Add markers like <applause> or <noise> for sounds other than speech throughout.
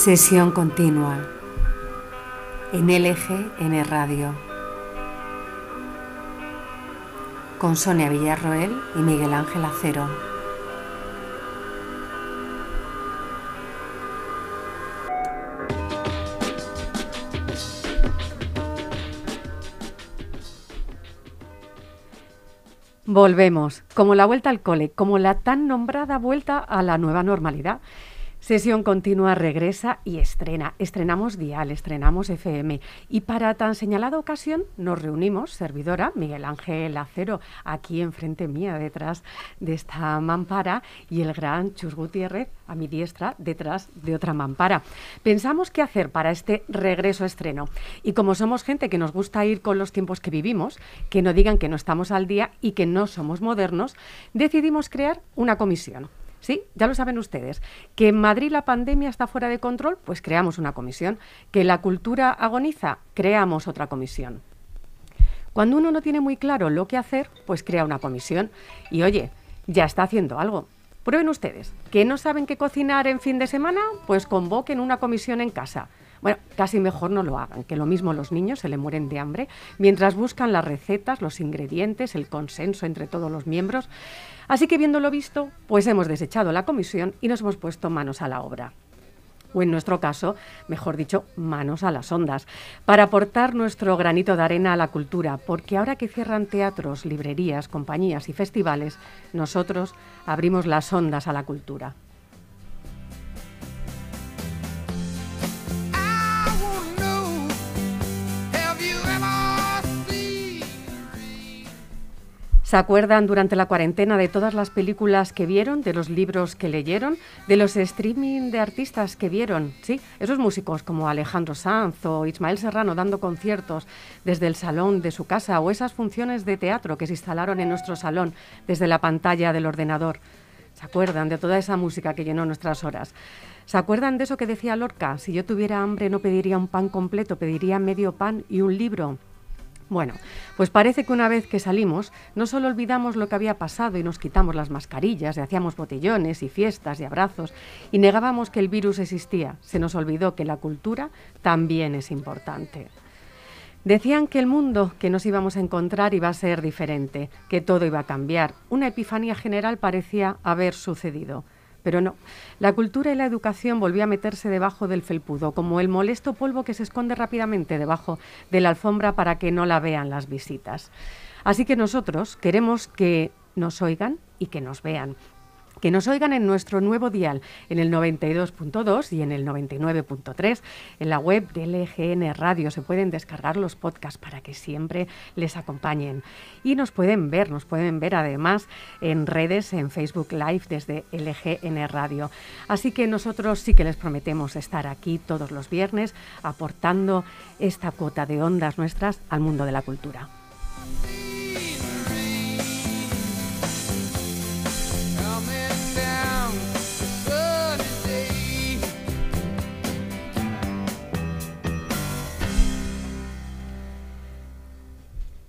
Sesión continua en LGN Radio con Sonia Villarroel y Miguel Ángel Acero. Volvemos, como la vuelta al cole, como la tan nombrada vuelta a la nueva normalidad. Sesión continua regresa y estrena. Estrenamos Dial, estrenamos FM. Y para tan señalada ocasión nos reunimos, servidora Miguel Ángel Acero, aquí enfrente mía, detrás de esta mampara, y el gran Chus Gutiérrez a mi diestra, detrás de otra mampara. Pensamos qué hacer para este regreso estreno. Y como somos gente que nos gusta ir con los tiempos que vivimos, que no digan que no estamos al día y que no somos modernos, decidimos crear una comisión. Sí, ya lo saben ustedes. Que en Madrid la pandemia está fuera de control, pues creamos una comisión. Que la cultura agoniza, creamos otra comisión. Cuando uno no tiene muy claro lo que hacer, pues crea una comisión. Y oye, ya está haciendo algo. Prueben ustedes. ¿Que no saben qué cocinar en fin de semana? Pues convoquen una comisión en casa. Bueno, casi mejor no lo hagan, que lo mismo los niños se le mueren de hambre mientras buscan las recetas, los ingredientes, el consenso entre todos los miembros. Así que viéndolo visto, pues hemos desechado la comisión y nos hemos puesto manos a la obra o en nuestro caso, mejor dicho, manos a las ondas, para aportar nuestro granito de arena a la cultura, porque ahora que cierran teatros, librerías, compañías y festivales, nosotros abrimos las ondas a la cultura. ¿Se acuerdan durante la cuarentena de todas las películas que vieron, de los libros que leyeron, de los streaming de artistas que vieron? Sí, esos músicos como Alejandro Sanz o Ismael Serrano dando conciertos desde el salón de su casa o esas funciones de teatro que se instalaron en nuestro salón desde la pantalla del ordenador. ¿Se acuerdan de toda esa música que llenó nuestras horas? ¿Se acuerdan de eso que decía Lorca? Si yo tuviera hambre no pediría un pan completo, pediría medio pan y un libro. Bueno, pues parece que una vez que salimos, no solo olvidamos lo que había pasado y nos quitamos las mascarillas y hacíamos botellones y fiestas y abrazos y negábamos que el virus existía, se nos olvidó que la cultura también es importante. Decían que el mundo que nos íbamos a encontrar iba a ser diferente, que todo iba a cambiar. Una epifanía general parecía haber sucedido. Pero no, la cultura y la educación volvió a meterse debajo del felpudo, como el molesto polvo que se esconde rápidamente debajo de la alfombra para que no la vean las visitas. Así que nosotros queremos que nos oigan y que nos vean, que nos oigan en nuestro nuevo dial, en el 92.2 y en el 99.3. En la web de LGN Radio se pueden descargar los podcasts para que siempre les acompañen. Y nos pueden ver, nos pueden ver además en redes, en Facebook Live desde LGN Radio. Así que nosotros sí que les prometemos estar aquí todos los viernes aportando esta cuota de ondas nuestras al mundo de la cultura.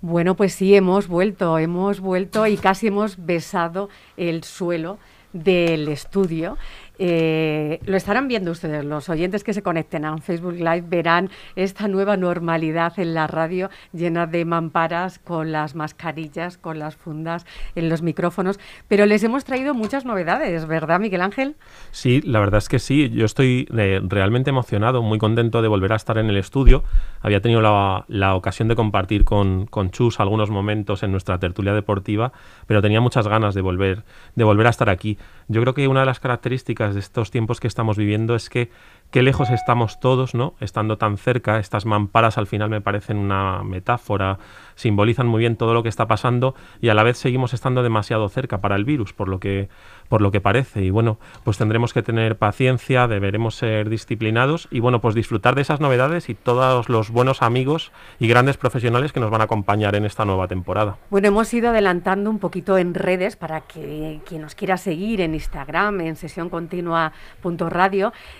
Bueno, pues sí, hemos vuelto, hemos vuelto y casi hemos besado el suelo del estudio eh, lo estarán viendo ustedes, los oyentes que se conecten a Facebook Live verán esta nueva normalidad en la radio llena de mamparas con las mascarillas, con las fundas en los micrófonos, pero les hemos traído muchas novedades, ¿verdad, Miguel Ángel? Sí, la verdad es que sí, yo estoy eh, realmente emocionado, muy contento de volver a estar en el estudio. Había tenido la, ocasión de compartir con, con Chus algunos momentos en nuestra tertulia deportiva, pero tenía muchas ganas de volver, de volver a estar aquí. Yo creo que una de las características de estos tiempos que estamos viviendo es que qué lejos estamos todos, ¿no? Estando tan cerca, estas mamparas al final me parecen una metáfora, simbolizan muy bien todo lo que está pasando y a la vez seguimos estando demasiado cerca para el virus, por lo que por lo que parece. Y bueno, pues tendremos que tener paciencia, deberemos ser disciplinados y bueno, pues disfrutar de esas novedades y todos los buenos amigos y grandes profesionales que nos van a acompañar en esta nueva temporada. Bueno, hemos ido adelantando un poquito en redes para que quien nos quiera seguir en Instagram, en sesión continua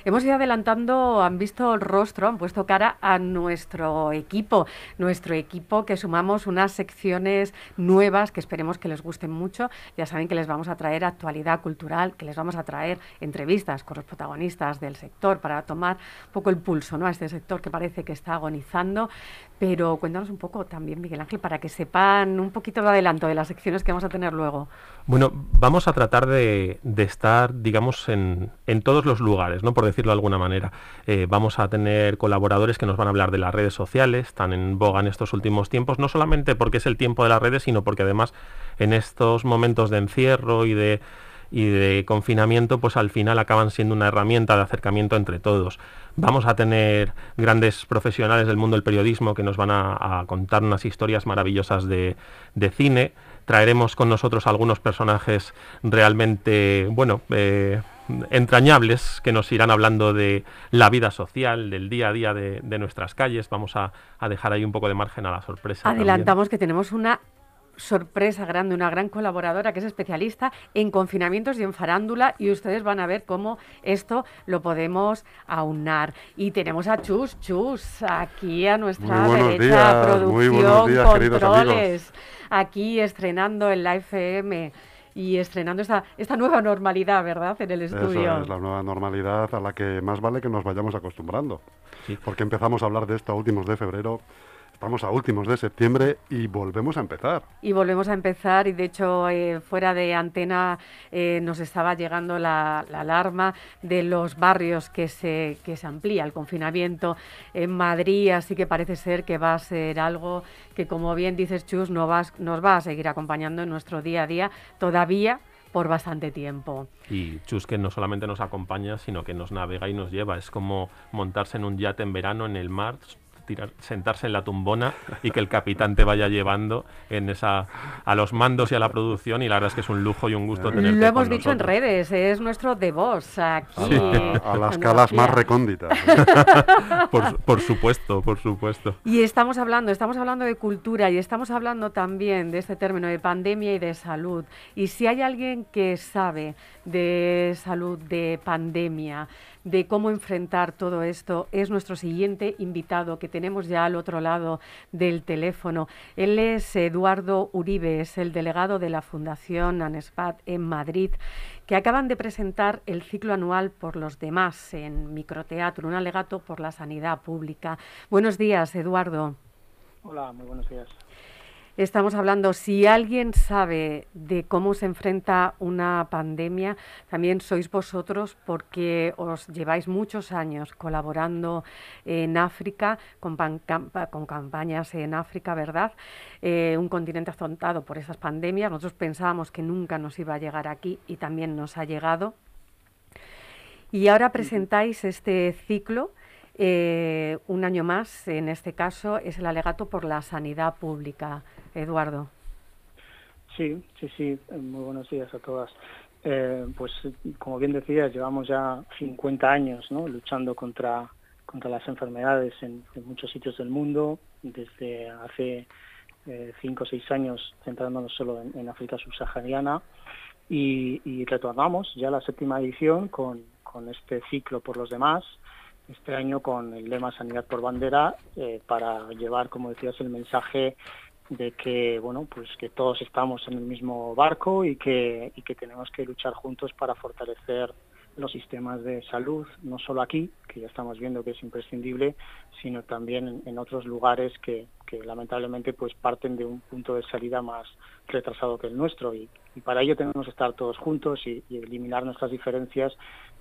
hemos ido adelantando, han visto el rostro, han puesto cara a nuestro equipo, nuestro equipo que sumamos unas secciones nuevas que esperemos que les gusten mucho. Ya saben que les vamos a traer actualidad cultural, que les vamos a traer entrevistas con los protagonistas del sector para tomar un poco el pulso ¿no? a este sector que parece que está agonizando. Pero cuéntanos un poco también, Miguel Ángel, para que sepan un poquito de adelanto de las secciones que vamos a tener luego. Bueno, vamos a tratar de, estar, digamos, en, todos los lugares, ¿no? Por decirlo de alguna manera. Eh, vamos a tener colaboradores que nos van a hablar de las redes sociales, están en boga en estos últimos tiempos, no solamente porque es el tiempo de las redes, sino porque además en estos momentos de encierro y de y de confinamiento, pues al final acaban siendo una herramienta de acercamiento entre todos. Vamos a tener grandes profesionales del mundo del periodismo que nos van a, contar unas historias maravillosas de, cine. Traeremos con nosotros algunos personajes realmente, bueno, eh, entrañables que nos irán hablando de la vida social, del día a día de, nuestras calles. Vamos a, dejar ahí un poco de margen a la sorpresa. Adelantamos que tenemos una sorpresa grande, una gran colaboradora que es especialista en confinamientos y en farándula y ustedes van a ver cómo esto lo podemos aunar. Y tenemos a Chus, Chus, aquí a nuestra derecha, producción, controles, aquí estrenando en la FM y estrenando esta, esta nueva normalidad, ¿verdad?, en el estudio. es la nueva normalidad a la que más vale que nos vayamos acostumbrando. Porque empezamos a hablar de esto a últimos de febrero Estamos a últimos de septiembre y volvemos a empezar. Y volvemos a empezar y de hecho eh, fuera de antena eh, nos estaba llegando la, alarma de los barrios que se, que se amplía el confinamiento en Madrid, así que parece ser que va a ser algo que como bien dices Chus no vas, nos va a seguir acompañando en nuestro día a día todavía por bastante tiempo. Y Chus que no solamente nos acompaña, sino que nos navega y nos lleva. Es como montarse en un yate en verano en el mar, sentarse en la tumbona y que el capitán te vaya llevando en esa a los mandos y a la producción y la verdad es que es un lujo y un gusto tener Lo hemos dicho en redes, es nuestro de voz aquí. A, las calas más recónditas. <laughs> por, supuesto, por supuesto. Y estamos hablando, estamos hablando de cultura y estamos hablando también de este término de pandemia y de salud. Y si hay alguien que sabe de salud, de pandemia, de cómo enfrentar todo esto es nuestro siguiente invitado que tenemos ya al otro lado del teléfono. Él es Eduardo Uribe, es el delegado de la Fundación ANESPAT en Madrid, que acaban de presentar el ciclo anual por los demás en microteatro, un alegato por la sanidad pública. Buenos días, Eduardo. Hola, muy buenos días. Estamos hablando, si alguien sabe de cómo se enfrenta una pandemia, también sois vosotros porque os lleváis muchos años colaborando en África, con, con campañas en África, ¿verdad? Eh, un continente afrontado por esas pandemias. Nosotros pensábamos que nunca nos iba a llegar aquí y también nos ha llegado. Y ahora presentáis este ciclo eh, un año más, en este caso, es el alegato por la sanidad pública. Eduardo. Sí, sí, sí. Muy buenos días a todas. Eh, pues como bien decías, llevamos ya 50 años luchando contra, contra las enfermedades en, muchos sitios del mundo, desde hace eh, cinco o seis años centrándonos solo en, África subsahariana y, retornamos ya a la séptima edición con, con este ciclo por los demás, este año con el lema Sanidad por Bandera, eh, para llevar, como decías, el mensaje de que bueno pues que todos estamos en el mismo barco y que, y que tenemos que luchar juntos para fortalecer los sistemas de salud, no solo aquí, que ya estamos viendo que es imprescindible, sino también en, otros lugares que, que, lamentablemente pues parten de un punto de salida más retrasado que el nuestro. Y, para ello tenemos que estar todos juntos y, y eliminar nuestras diferencias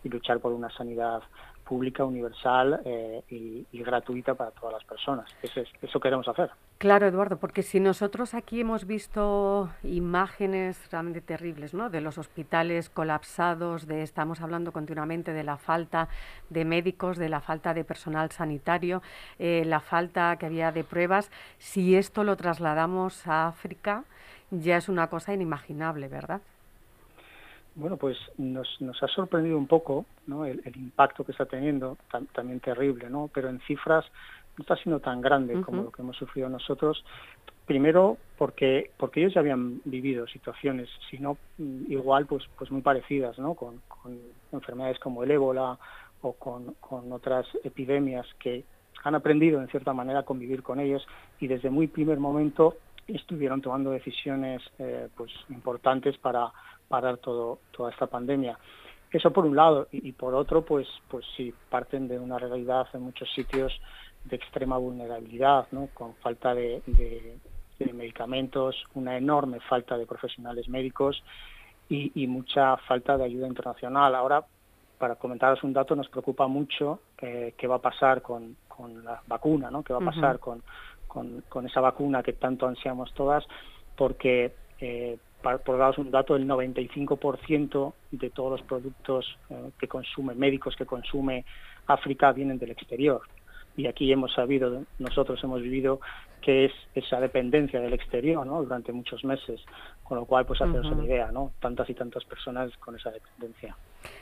y luchar por una sanidad pública, universal eh, y, gratuita para todas las personas. Eso, queremos hacer. Claro, Eduardo, porque si nosotros aquí hemos visto imágenes realmente terribles, ¿no? De los hospitales colapsados, de estamos hablando continuamente de la falta de médicos, de la falta de personal sanitario, eh, la falta que había de pruebas. Si esto lo trasladamos a África, ya es una cosa inimaginable, ¿verdad? Bueno, pues nos, nos ha sorprendido un poco ¿no? el, impacto que está teniendo, también terrible, ¿no? pero en cifras no está siendo tan grande como lo que hemos sufrido nosotros. Primero porque, porque ellos ya habían vivido situaciones, si no mm, igual, pues, pues muy parecidas, ¿no? con, con enfermedades como el ébola o con, con otras epidemias que han aprendido en cierta manera a convivir con ellos y desde muy primer momento estuvieron tomando decisiones eh, pues importantes para parar todo, toda esta pandemia. Eso por un lado y, por otro pues pues sí parten de una realidad en muchos sitios de extrema vulnerabilidad, ¿no? con falta de, medicamentos, una enorme falta de profesionales médicos y, mucha falta de ayuda internacional. Ahora, para comentaros un dato, nos preocupa mucho eh, qué va a pasar con, con la vacuna, ¿no? qué va a pasar con, con, esa vacuna que tanto ansiamos todas, porque, eh, por daros un dato, el 95% de todos los productos eh, que consume, médicos que consume África, vienen del exterior. Y aquí hemos sabido, nosotros hemos vivido que es esa dependencia del exterior ¿no? durante muchos meses, con lo cual, pues haceros una idea, ¿no? tantas y tantas personas con esa dependencia.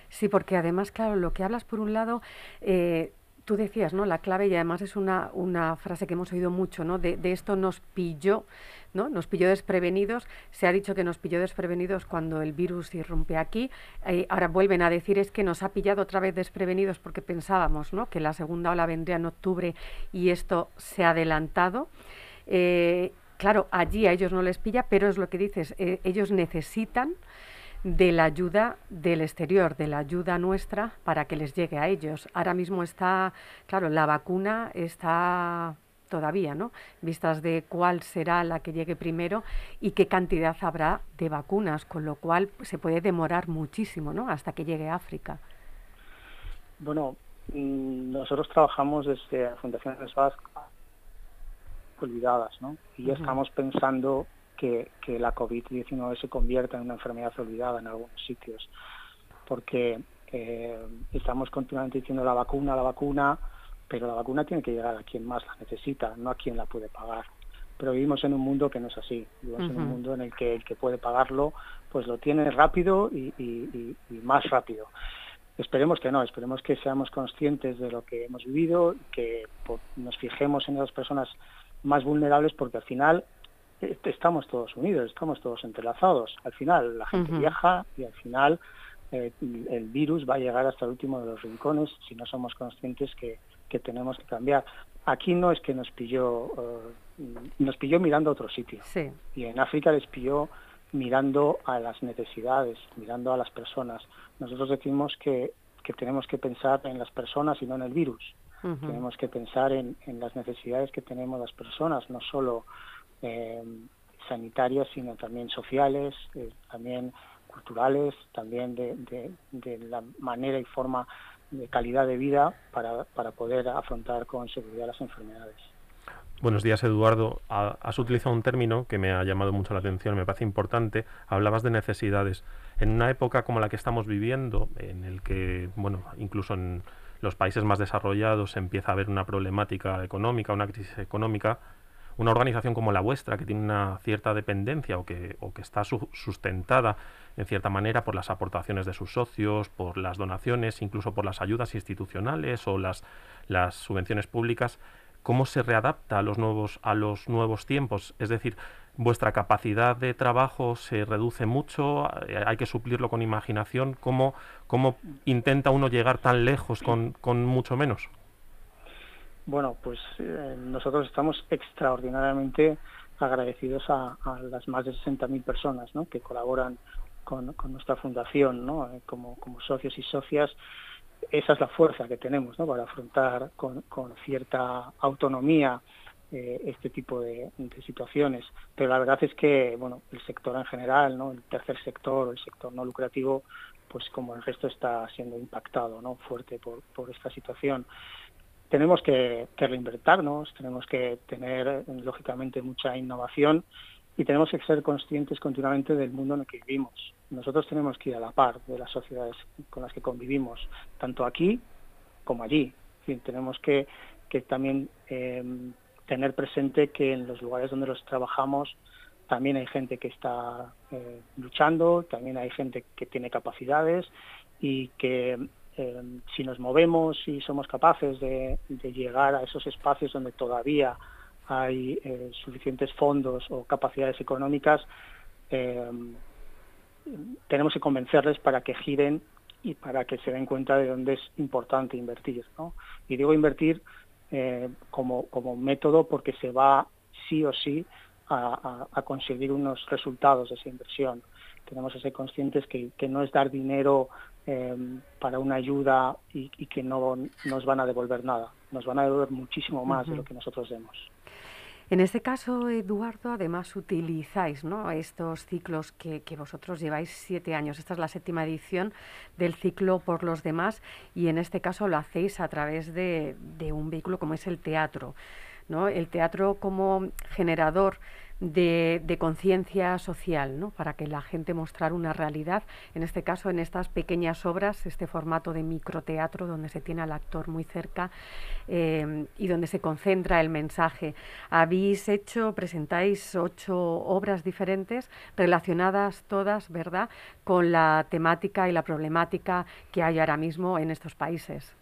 Sí, porque además, claro, lo que hablas por un lado, eh, tú decías, ¿no? La clave, y además es una, frase que hemos oído mucho, ¿no? De, esto nos pilló, ¿no? Nos pilló desprevenidos. Se ha dicho que nos pilló desprevenidos cuando el virus irrumpe aquí. Eh, ahora vuelven a decir es que nos ha pillado otra vez desprevenidos porque pensábamos, ¿no? Que la segunda ola vendría en octubre y esto se ha adelantado. Eh, claro, allí a ellos no les pilla, pero es lo que dices, eh, ellos necesitan de la ayuda del exterior, de la ayuda nuestra para que les llegue a ellos. Ahora mismo está, claro, la vacuna está todavía, ¿no? Vistas de cuál será la que llegue primero y qué cantidad habrá de vacunas, con lo cual se puede demorar muchísimo, ¿no? Hasta que llegue a África. Bueno, mm, nosotros trabajamos desde la Fundación olvidadas, ¿no? Y ya estamos pensando que, la COVID-19 se convierta en una enfermedad olvidada en algunos sitios, porque eh, estamos continuamente diciendo la vacuna, la vacuna, pero la vacuna tiene que llegar a quien más la necesita, no a quien la puede pagar. Pero vivimos en un mundo que no es así, vivimos en un mundo en el que el que puede pagarlo, pues lo tiene rápido y, más rápido. Esperemos que no, esperemos que seamos conscientes de lo que hemos vivido, que nos fijemos en las personas más vulnerables, porque al final estamos todos unidos, estamos todos entrelazados. Al final la gente viaja y al final eh, el virus va a llegar hasta el último de los rincones si no somos conscientes que, tenemos que cambiar. Aquí no es que nos pilló, eh, nos pilló mirando a otro sitio. Y en África les pilló mirando a las necesidades, mirando a las personas. Nosotros decimos que, que tenemos que pensar en las personas y no en el virus. Tenemos que pensar en, en las necesidades que tenemos las personas, no solo eh, sanitarias, sino también sociales, eh, también culturales, también de, la manera y forma de calidad de vida para, para poder afrontar con seguridad las enfermedades. Buenos días, Eduardo. Has utilizado un término que me ha llamado mucho la atención, me parece importante. Hablabas de necesidades. En una época como la que estamos viviendo, en el que, bueno, incluso en los países más desarrollados empieza a haber una problemática económica, una crisis económica, una organización como la vuestra, que tiene una cierta dependencia o que, está sustentada en cierta manera por las aportaciones de sus socios, por las donaciones, incluso por las ayudas institucionales o las, las subvenciones públicas, ¿cómo se readapta a los nuevos, a los nuevos tiempos? Es decir, vuestra capacidad de trabajo se reduce mucho, eh, hay que suplirlo con imaginación. ¿Cómo, intenta uno llegar tan lejos con mucho menos? Bueno, pues eh, nosotros estamos extraordinariamente agradecidos a, las más de 60.000 personas que colaboran con, nuestra fundación ¿no? Eh, como, socios y socias. Esa es la fuerza que tenemos para afrontar con, cierta autonomía eh, este tipo de, situaciones. Pero la verdad es que bueno, el sector en general, el tercer sector, el sector no lucrativo, pues como el resto está siendo impactado fuerte por esta situación tenemos que, reinvertirnos, tenemos que tener, lógicamente, mucha innovación y tenemos que ser conscientes continuamente del mundo en el que vivimos. Nosotros tenemos que ir a la par de las sociedades con las que convivimos, tanto aquí como allí. tenemos que, también eh, tener presente que en los lugares donde los trabajamos también hay gente que está eh, luchando, también hay gente que tiene capacidades y que eh, si nos movemos y somos capaces de, llegar a esos espacios donde todavía hay eh, suficientes fondos o capacidades económicas, eh, tenemos que convencerles para que giren y para que se den cuenta de dónde es importante invertir. ¿no? Y digo invertir como, como método porque se va sí o sí a, conseguir unos resultados de esa inversión. Tenemos que ser conscientes que no es dar dinero eh, para una ayuda y, que no nos van a devolver nada. Nos van a devolver muchísimo más de lo que nosotros demos. En este caso, Eduardo, además utilizáis ¿no? estos ciclos que, vosotros lleváis siete años. Esta es la séptima edición del ciclo por los demás y en este caso lo hacéis a través de, de un vehículo como es el teatro. ¿no? El teatro como generador de, conciencia social, ¿no? para que la gente mostrar una realidad, en este caso en estas pequeñas obras, este formato de microteatro donde se tiene al actor muy cerca eh, y donde se concentra el mensaje. Habéis hecho, presentáis ocho obras diferentes relacionadas todas, ¿verdad?, con la temática y la problemática que hay ahora mismo en estos países.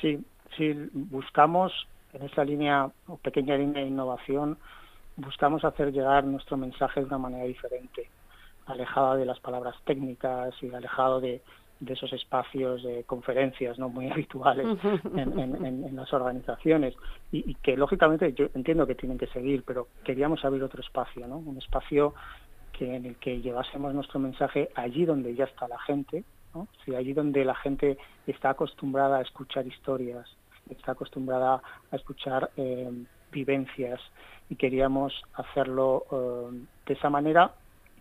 Sí, sí, buscamos en esta línea pequeña línea de innovación buscamos hacer llegar nuestro mensaje de una manera diferente, alejada de las palabras técnicas y alejado de, esos espacios de conferencias no muy <laughs> habituales en, las organizaciones. Y, que lógicamente yo entiendo que tienen que seguir pero queríamos abrir otro espacio no un espacio que en el que llevásemos nuestro mensaje allí donde ya está la gente ¿no? allí donde la gente está acostumbrada a escuchar historias está acostumbrada a escuchar eh, vivencias y queríamos hacerlo eh, de esa manera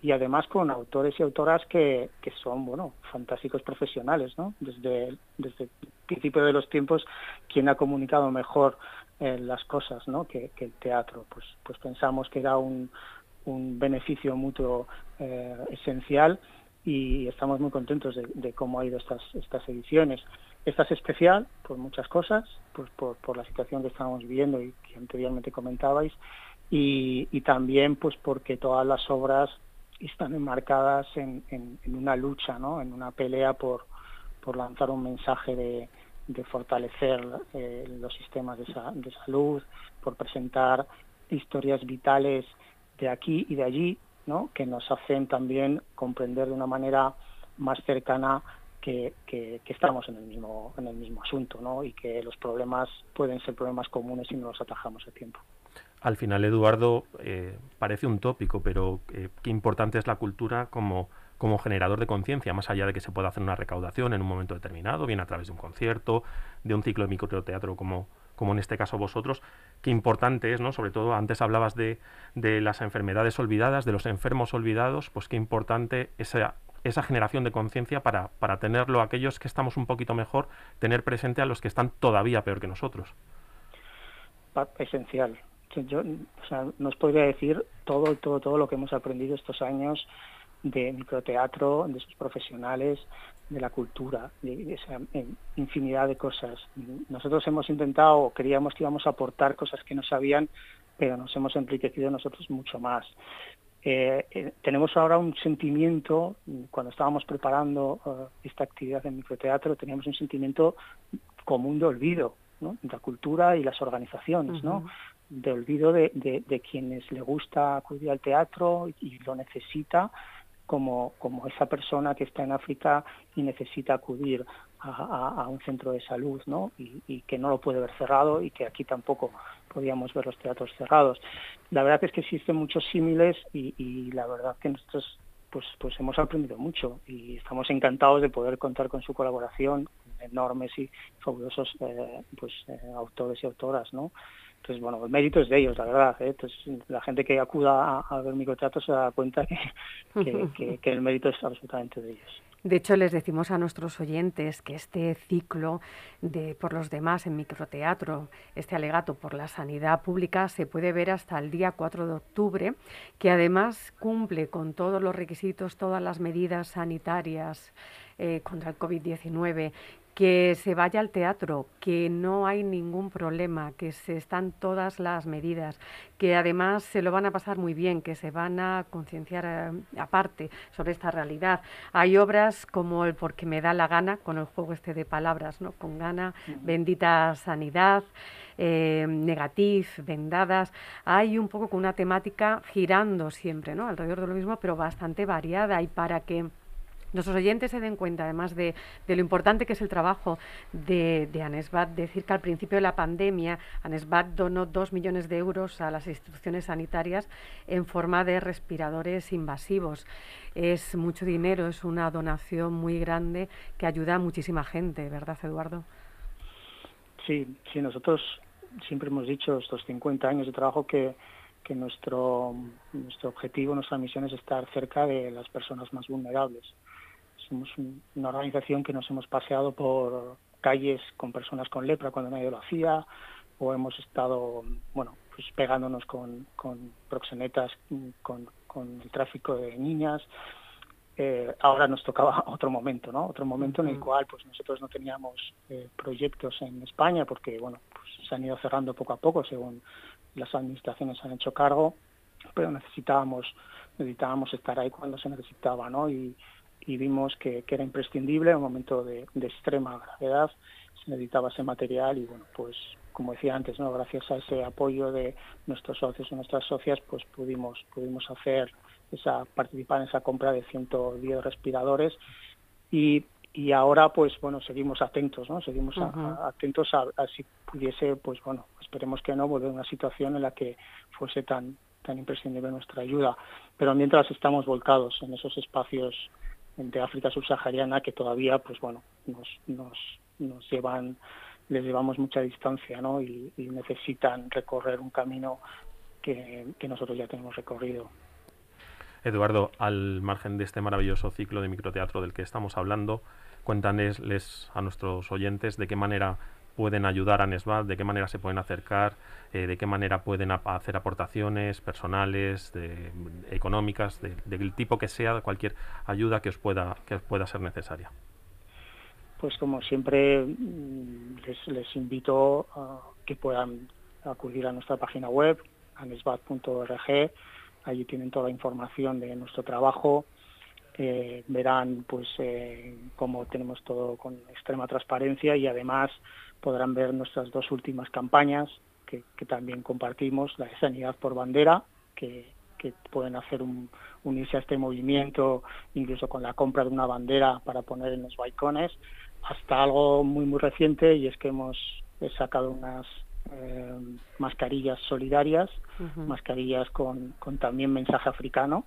y además con autores y autoras que, que son bueno fantásticos profesionales no desde desde el principio de los tiempos quien ha comunicado mejor eh, las cosas no que, el teatro pues pues pensamos que era un, un beneficio mutuo eh, esencial y estamos muy contentos de, de, cómo ha ido estas estas ediciones esta es especial por muchas cosas, pues por, la situación que estamos viviendo y que anteriormente comentabais, y, también pues porque todas las obras están enmarcadas en, una lucha, ¿no? en una pelea por, lanzar un mensaje de, de fortalecer eh, los sistemas de, de salud, por presentar historias vitales de aquí y de allí, ¿no? que nos hacen también comprender de una manera más cercana que, estamos en el mismo en el mismo asunto ¿no? y que los problemas pueden ser problemas comunes si no los atajamos a tiempo. Al final, Eduardo, eh, parece un tópico, pero eh, qué importante es la cultura como, como generador de conciencia, más allá de que se pueda hacer una recaudación en un momento determinado, bien a través de un concierto, de un ciclo de microteatro como, como en este caso vosotros, qué importante es, ¿no? Sobre todo, antes hablabas de, de las enfermedades olvidadas, de los enfermos olvidados, pues qué importante esa esa generación de conciencia para, para tenerlo aquellos que estamos un poquito mejor, tener presente a los que están todavía peor que nosotros. Esencial. Yo o sea, nos podría decir todo, todo, todo lo que hemos aprendido estos años de microteatro, de sus profesionales, de la cultura, de, esa infinidad de cosas. Nosotros hemos intentado, queríamos que íbamos a aportar cosas que no sabían, pero nos hemos enriquecido nosotros mucho más. Eh, eh, tenemos ahora un sentimiento, cuando estábamos preparando eh, esta actividad en microteatro, teníamos un sentimiento común de olvido, ¿no? de la cultura y las organizaciones, ¿no? de olvido de, de, quienes le gusta acudir al teatro y lo necesita como, como esa persona que está en África y necesita acudir a, un centro de salud, ¿no? Y, que no lo puede ver cerrado y que aquí tampoco podíamos ver los teatros cerrados. La verdad es que existen muchos símiles y, la verdad que nosotros pues, pues hemos aprendido mucho y estamos encantados de poder contar con su colaboración, enormes y fabulosos eh, pues, eh, autores y autoras, ¿no? Entonces, bueno, el mérito es de ellos, la verdad. ¿eh? Entonces, la gente que acuda a, ver microteatro se da cuenta <laughs> que, que, el mérito es absolutamente de ellos. De hecho, les decimos a nuestros oyentes que este ciclo de por los demás en microteatro, este alegato por la sanidad pública, se puede ver hasta el día 4 de octubre, que además cumple con todos los requisitos, todas las medidas sanitarias eh, contra el COVID-19 que se vaya al teatro, que no hay ningún problema, que se están todas las medidas, que además se lo van a pasar muy bien, que se van a concienciar eh, aparte sobre esta realidad. Hay obras como el Porque me da la gana, con el juego este de palabras, ¿no? Con gana, bendita sanidad, eh, negativ, vendadas. Hay un poco con una temática girando siempre, ¿no? Alrededor de lo mismo, pero bastante variada y para que nuestros oyentes se den cuenta, además de, lo importante que es el trabajo de, de, Anesbat, decir que al principio de la pandemia Anesbat donó dos millones de euros a las instituciones sanitarias en forma de respiradores invasivos. Es mucho dinero, es una donación muy grande que ayuda a muchísima gente, ¿verdad, Eduardo? Sí, sí, nosotros siempre hemos dicho estos 50 años de trabajo que que nuestro, nuestro objetivo, nuestra misión es estar cerca de las personas más vulnerables. Somos una organización que nos hemos paseado por calles con personas con lepra cuando nadie lo hacía, o hemos estado, bueno, pues pegándonos con, con proxenetas, con, con el tráfico de niñas. Eh, ahora nos tocaba <laughs> otro momento, ¿no? Otro momento en el cual, pues nosotros no teníamos eh, proyectos en España porque, bueno, pues se han ido cerrando poco a poco según las administraciones han hecho cargo, pero necesitábamos necesitábamos estar ahí cuando se necesitaba, ¿no? Y, vimos que, era imprescindible un momento de, extrema gravedad, se necesitaba ese material y bueno, pues como decía antes, ¿no? Gracias a ese apoyo de nuestros socios y nuestras socias, pues pudimos pudimos hacer esa participar en esa compra de 110 respiradores. Y y ahora pues bueno seguimos atentos no seguimos atentos a, si pudiese pues bueno esperemos que no volver a una situación en la que fuese tan tan imprescindible nuestra ayuda. Pero mientras estamos volcados en esos espacios de África subsahariana que todavía pues bueno nos nos nos llevan les llevamos mucha distancia no y, necesitan recorrer un camino que, que nosotros ya tenemos recorrido. Eduardo, al margen de este maravilloso ciclo de microteatro del que estamos hablando, cuéntanos a nuestros oyentes de qué manera pueden ayudar a Nesbat, de qué manera se pueden acercar, eh, de qué manera pueden hacer aportaciones personales, económicas, del tipo que sea, cualquier ayuda que os pueda, que os pueda ser necesaria. Pues como siempre mm, les, les invito a que puedan acudir a nuestra página web, anesbat.org, allí tienen toda la información de nuestro trabajo, eh, verán pues eh, cómo tenemos todo con extrema transparencia y además podrán ver nuestras dos últimas campañas que, también compartimos, la de Sanidad por Bandera, que, pueden hacer un, unirse a este movimiento incluso con la compra de una bandera para poner en los balcones, hasta algo muy muy reciente y es que hemos sacado unas eh, mascarillas solidarias, mascarillas con, con también mensaje africano,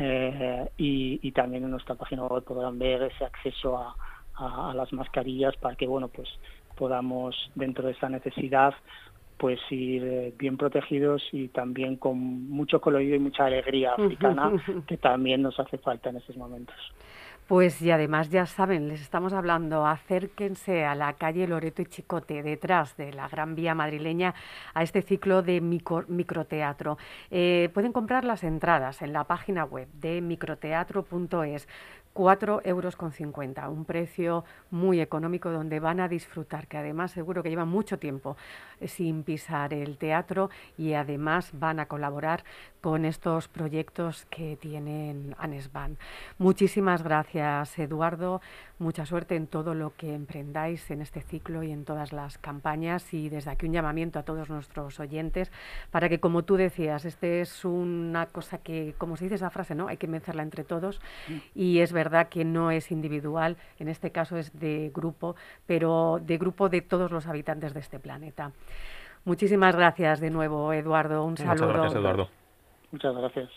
eh, y, también en nuestra página web podrán ver ese acceso a, las mascarillas para que bueno pues podamos dentro de esa necesidad pues ir eh, bien protegidos y también con mucho colorido y mucha alegría africana <laughs> que también nos hace falta en estos momentos. Pues y además ya saben, les estamos hablando, acérquense a la calle Loreto y Chicote, detrás de la Gran Vía madrileña, a este ciclo de microteatro. Eh, pueden comprar las entradas en la página web de microteatro.es. 4 euros con 50, un precio muy económico donde van a disfrutar, que además seguro que llevan mucho tiempo eh, sin pisar el teatro y además van a colaborar con estos proyectos que tienen Anesban. Muchísimas gracias Eduardo, mucha suerte en todo lo que emprendáis en este ciclo y en todas las campañas y desde aquí un llamamiento a todos nuestros oyentes para que como tú decías, este es una cosa que, como se dice esa frase, ¿no? Hay que vencerla entre todos y es verdad que no es individual, en este caso es de grupo, pero de grupo de todos los habitantes de este planeta. Muchísimas gracias de nuevo, Eduardo. Un saludo. Muchas gracias, Eduardo. Muchas gracias.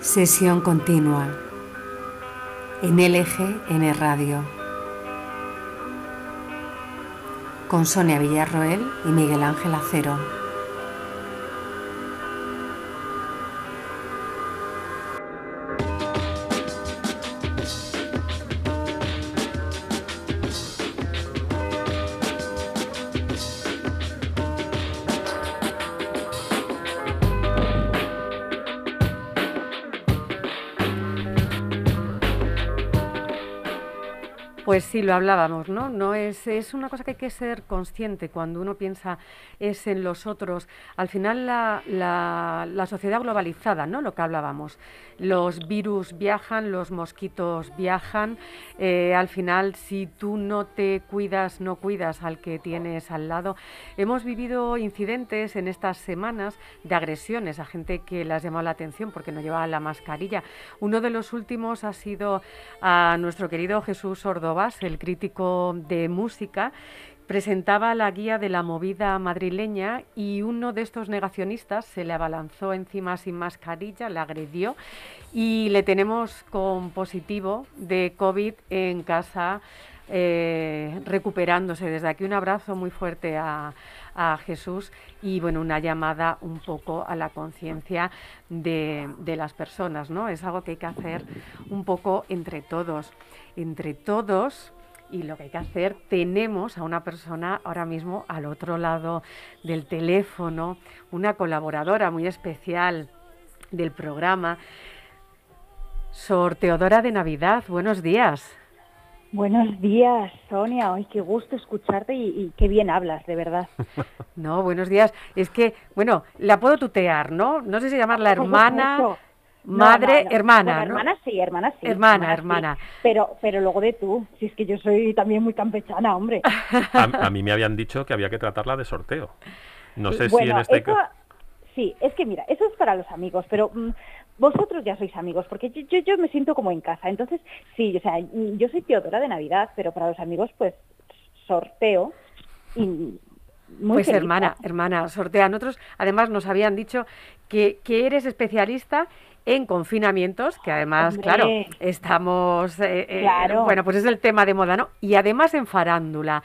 Sesión continua en LGN Radio. Con Sonia Villarroel y Miguel Ángel Acero. Pues sí, lo hablábamos, ¿no? No es, es una cosa que hay que ser consciente cuando uno piensa es en los otros. Al final la, la, sociedad globalizada, ¿no? Lo que hablábamos. Los virus viajan, los mosquitos viajan. Eh, al final, si tú no te cuidas, no cuidas al que tienes al lado. Hemos vivido incidentes en estas semanas de agresiones a gente que le has llamado la atención porque no llevaba la mascarilla. Uno de los últimos ha sido a nuestro querido Jesús Ordovás, el crítico de música, presentaba la guía de la movida madrileña y uno de estos negacionistas se le abalanzó encima sin mascarilla, le agredió y le tenemos con positivo de COVID en casa eh, recuperándose. Desde aquí un abrazo muy fuerte a, Jesús y bueno, una llamada un poco a la conciencia de, de, las personas, ¿no? Es algo que hay que hacer un poco entre todos. Entre todos y lo que hay que hacer, tenemos a una persona ahora mismo al otro lado del teléfono, una colaboradora muy especial del programa, Sorteodora de Navidad. Buenos días. Buenos días, Sonia. Ay, qué gusto escucharte y, y, qué bien hablas, de verdad. <laughs> No, buenos días. Es que, bueno, la puedo tutear, ¿no? No sé si llamarla hermana, madre, no, no, hermana, bueno, ¿no? Hermana sí, hermana sí. Hermana, hermana. Sí. Pero, pero luego de tú, si es que yo soy también muy campechana, hombre. <laughs> A, a mí me habían dicho que había que tratarla de sorteo. No sé bueno, si en este caso... Sí, es que mira, eso es para los amigos, pero mmm, vosotros ya sois amigos, porque yo, yo, yo, me siento como en casa. Entonces, sí, o sea, yo soy Teodora de Navidad, pero para los amigos, pues, sorteo. Y muy pues feliz. hermana, hermana, sortea. Nosotros, además, nos habían dicho que, que eres especialista en confinamientos, que además, Hombre. claro, estamos, eh, eh, Claro. bueno, pues es el tema de moda, ¿no? Y además en farándula.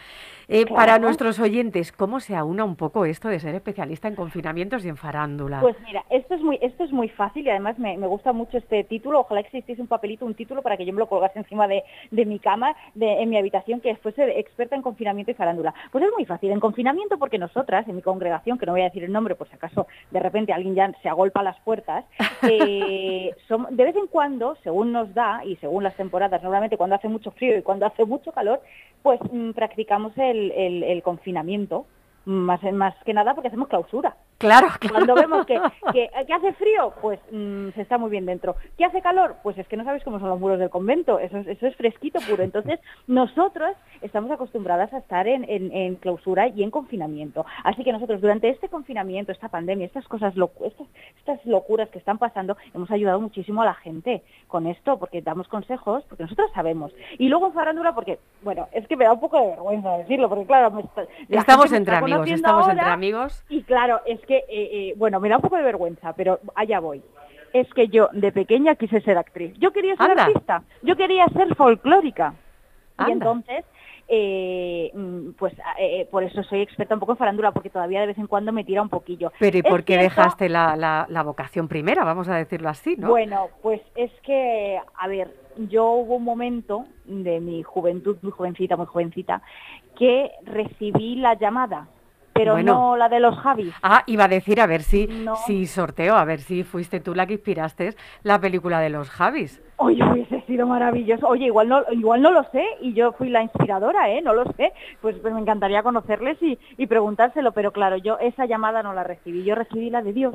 Eh, Claro. Para nuestros oyentes, ¿cómo se aúna un poco esto de ser especialista en confinamientos y en farándula? Pues mira, esto es muy, esto es muy fácil y además me, me gusta mucho este título. Ojalá existiese un papelito, un título para que yo me lo colgase encima de, de mi cama, de, en mi habitación, que fuese experta en confinamiento y farándula. Pues es muy fácil. En confinamiento, porque nosotras, en mi congregación, que no voy a decir el nombre por si acaso de repente alguien ya se agolpa a las puertas, <laughs> eh, som- de vez en cuando, según nos da y según las temporadas, normalmente cuando hace mucho frío y cuando hace mucho calor, pues mm, practicamos el, el- el confinamiento. Más, más que nada porque hacemos clausura. claro, claro. Cuando vemos que, que, que hace frío, pues mm, se está muy bien dentro. ¿Que hace calor? Pues es que no sabéis cómo son los muros del convento. Eso es, eso es fresquito puro. Entonces, nosotros estamos acostumbradas a estar en, en, en clausura y en confinamiento. Así que nosotros durante este confinamiento, esta pandemia, estas cosas, locu- estas, estas locuras que están pasando, hemos ayudado muchísimo a la gente con esto, porque damos consejos, porque nosotros sabemos. Y luego en farándula, porque, bueno, es que me da un poco de vergüenza decirlo, porque claro, me está- la Estamos está amigos, estamos ahora, entre amigos. y claro, es que, eh, eh, bueno, me da un poco de vergüenza, pero allá voy. Es que yo de pequeña quise ser actriz. Yo quería ser Anda. artista, yo quería ser folclórica. Anda. Y entonces, eh, mm, pues eh, por eso soy experta un poco en farándula, porque todavía de vez en cuando me tira un poquillo. Pero ¿y Es por qué dejaste la, la, la vocación primera, vamos a decirlo así, no? Bueno, pues es que, a ver, yo hubo un momento de mi juventud, muy jovencita, muy jovencita, que recibí la llamada, pero Bueno. no la de los Javis. Ah, iba a decir, a ver si, No. si sorteo, a ver si fuiste tú la que inspiraste la película de los Javis. Oye, hubiese sido maravilloso. Oye, igual no, igual no lo sé y yo fui la inspiradora, ¿eh? No lo sé. Pues, pues me encantaría conocerles y, y preguntárselo, pero claro, yo esa llamada no la recibí, yo recibí la de Dios.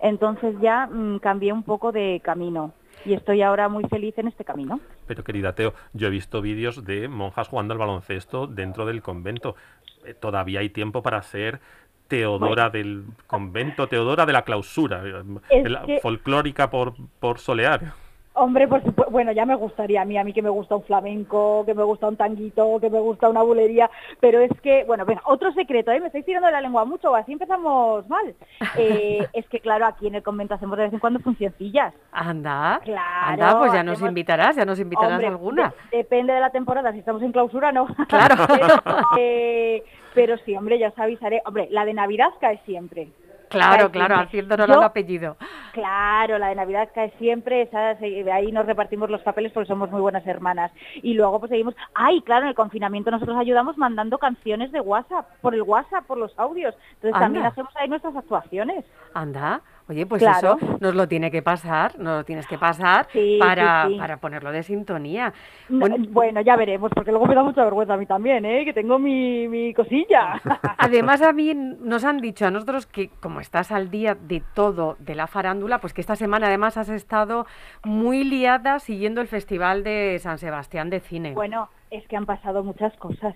Entonces ya mm, cambié un poco de camino y estoy ahora muy feliz en este camino. Pero querida Teo, yo he visto vídeos de monjas jugando al baloncesto dentro del convento. Eh, Todavía hay tiempo para ser Teodora del convento, Teodora de la clausura, eh, Es la que- folclórica por, por solear. Hombre, por supuesto, bueno, ya me gustaría a mí, a mí que me gusta un flamenco, que me gusta un tanguito, que me gusta una bulería, pero es que, bueno, venga, otro secreto, ¿eh? me estáis tirando de la lengua mucho, así empezamos mal. <laughs> Eh, es que, claro, aquí en el convento hacemos de vez en cuando funcioncillas. Anda, Claro, anda, pues ya nos invitarás, ya nos invitarás Hombre, alguna. de- depende de la temporada, si estamos en clausura, no. <laughs> Claro. <laughs> pero, eh, pero sí, hombre, ya os avisaré. Hombre, la de Navidad cae siempre. Claro, claro, haciéndonos el apellido. Claro, la de Navidad cae siempre, esa, ahí nos repartimos los papeles porque somos muy buenas hermanas. Y luego pues seguimos, ay, claro, en el confinamiento nosotros ayudamos mandando canciones de WhatsApp, por el WhatsApp, por los audios. Entonces también hacemos ahí nuestras actuaciones. Anda, Oye, pues eso nos lo tiene que pasar, nos lo tienes que pasar para, para ponerlo de sintonía. bueno, ya veremos, porque luego me da mucha vergüenza a mí también, ¿eh? que tengo mi, mi cosilla. <laughs> Además, a mí nos han dicho a nosotros que como estás al día de todo de la farándula, pues que esta semana además has estado muy liada siguiendo el Festival de San Sebastián de Cine. Bueno, es que han pasado muchas cosas.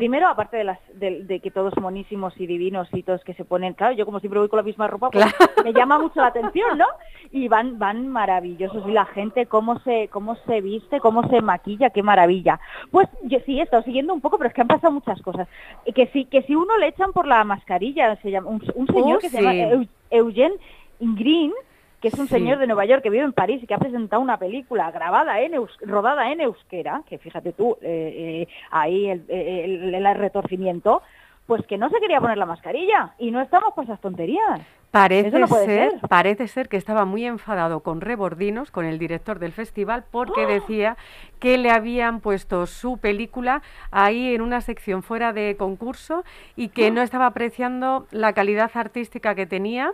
Primero, aparte de, las, de, que todos monísimos y divinos y todos que se ponen, claro, yo como siempre voy con la misma ropa, pues me llama mucho la atención, ¿no? Y van, van maravillosos y la gente cómo se, cómo se viste, cómo se maquilla, qué maravilla. Pues yo sí he estado siguiendo un poco, pero es que han pasado muchas cosas. Que si, que si uno le echan por la mascarilla, se llama un, señor oh, que se llama Eugene Green, que es un señor de Nueva York que vive en París y que ha presentado una película grabada en rodada en euskera, que fíjate tú, eh, eh, ahí el, el, retorcimiento, pues que no se quería poner la mascarilla y no estamos con esas tonterías. Parece ser, parece ser que estaba muy enfadado con Rebordinos, con el director del festival, porque ¡Oh! decía que le habían puesto su película ahí en una sección fuera de concurso y que ¡Oh! no estaba apreciando la calidad artística que tenía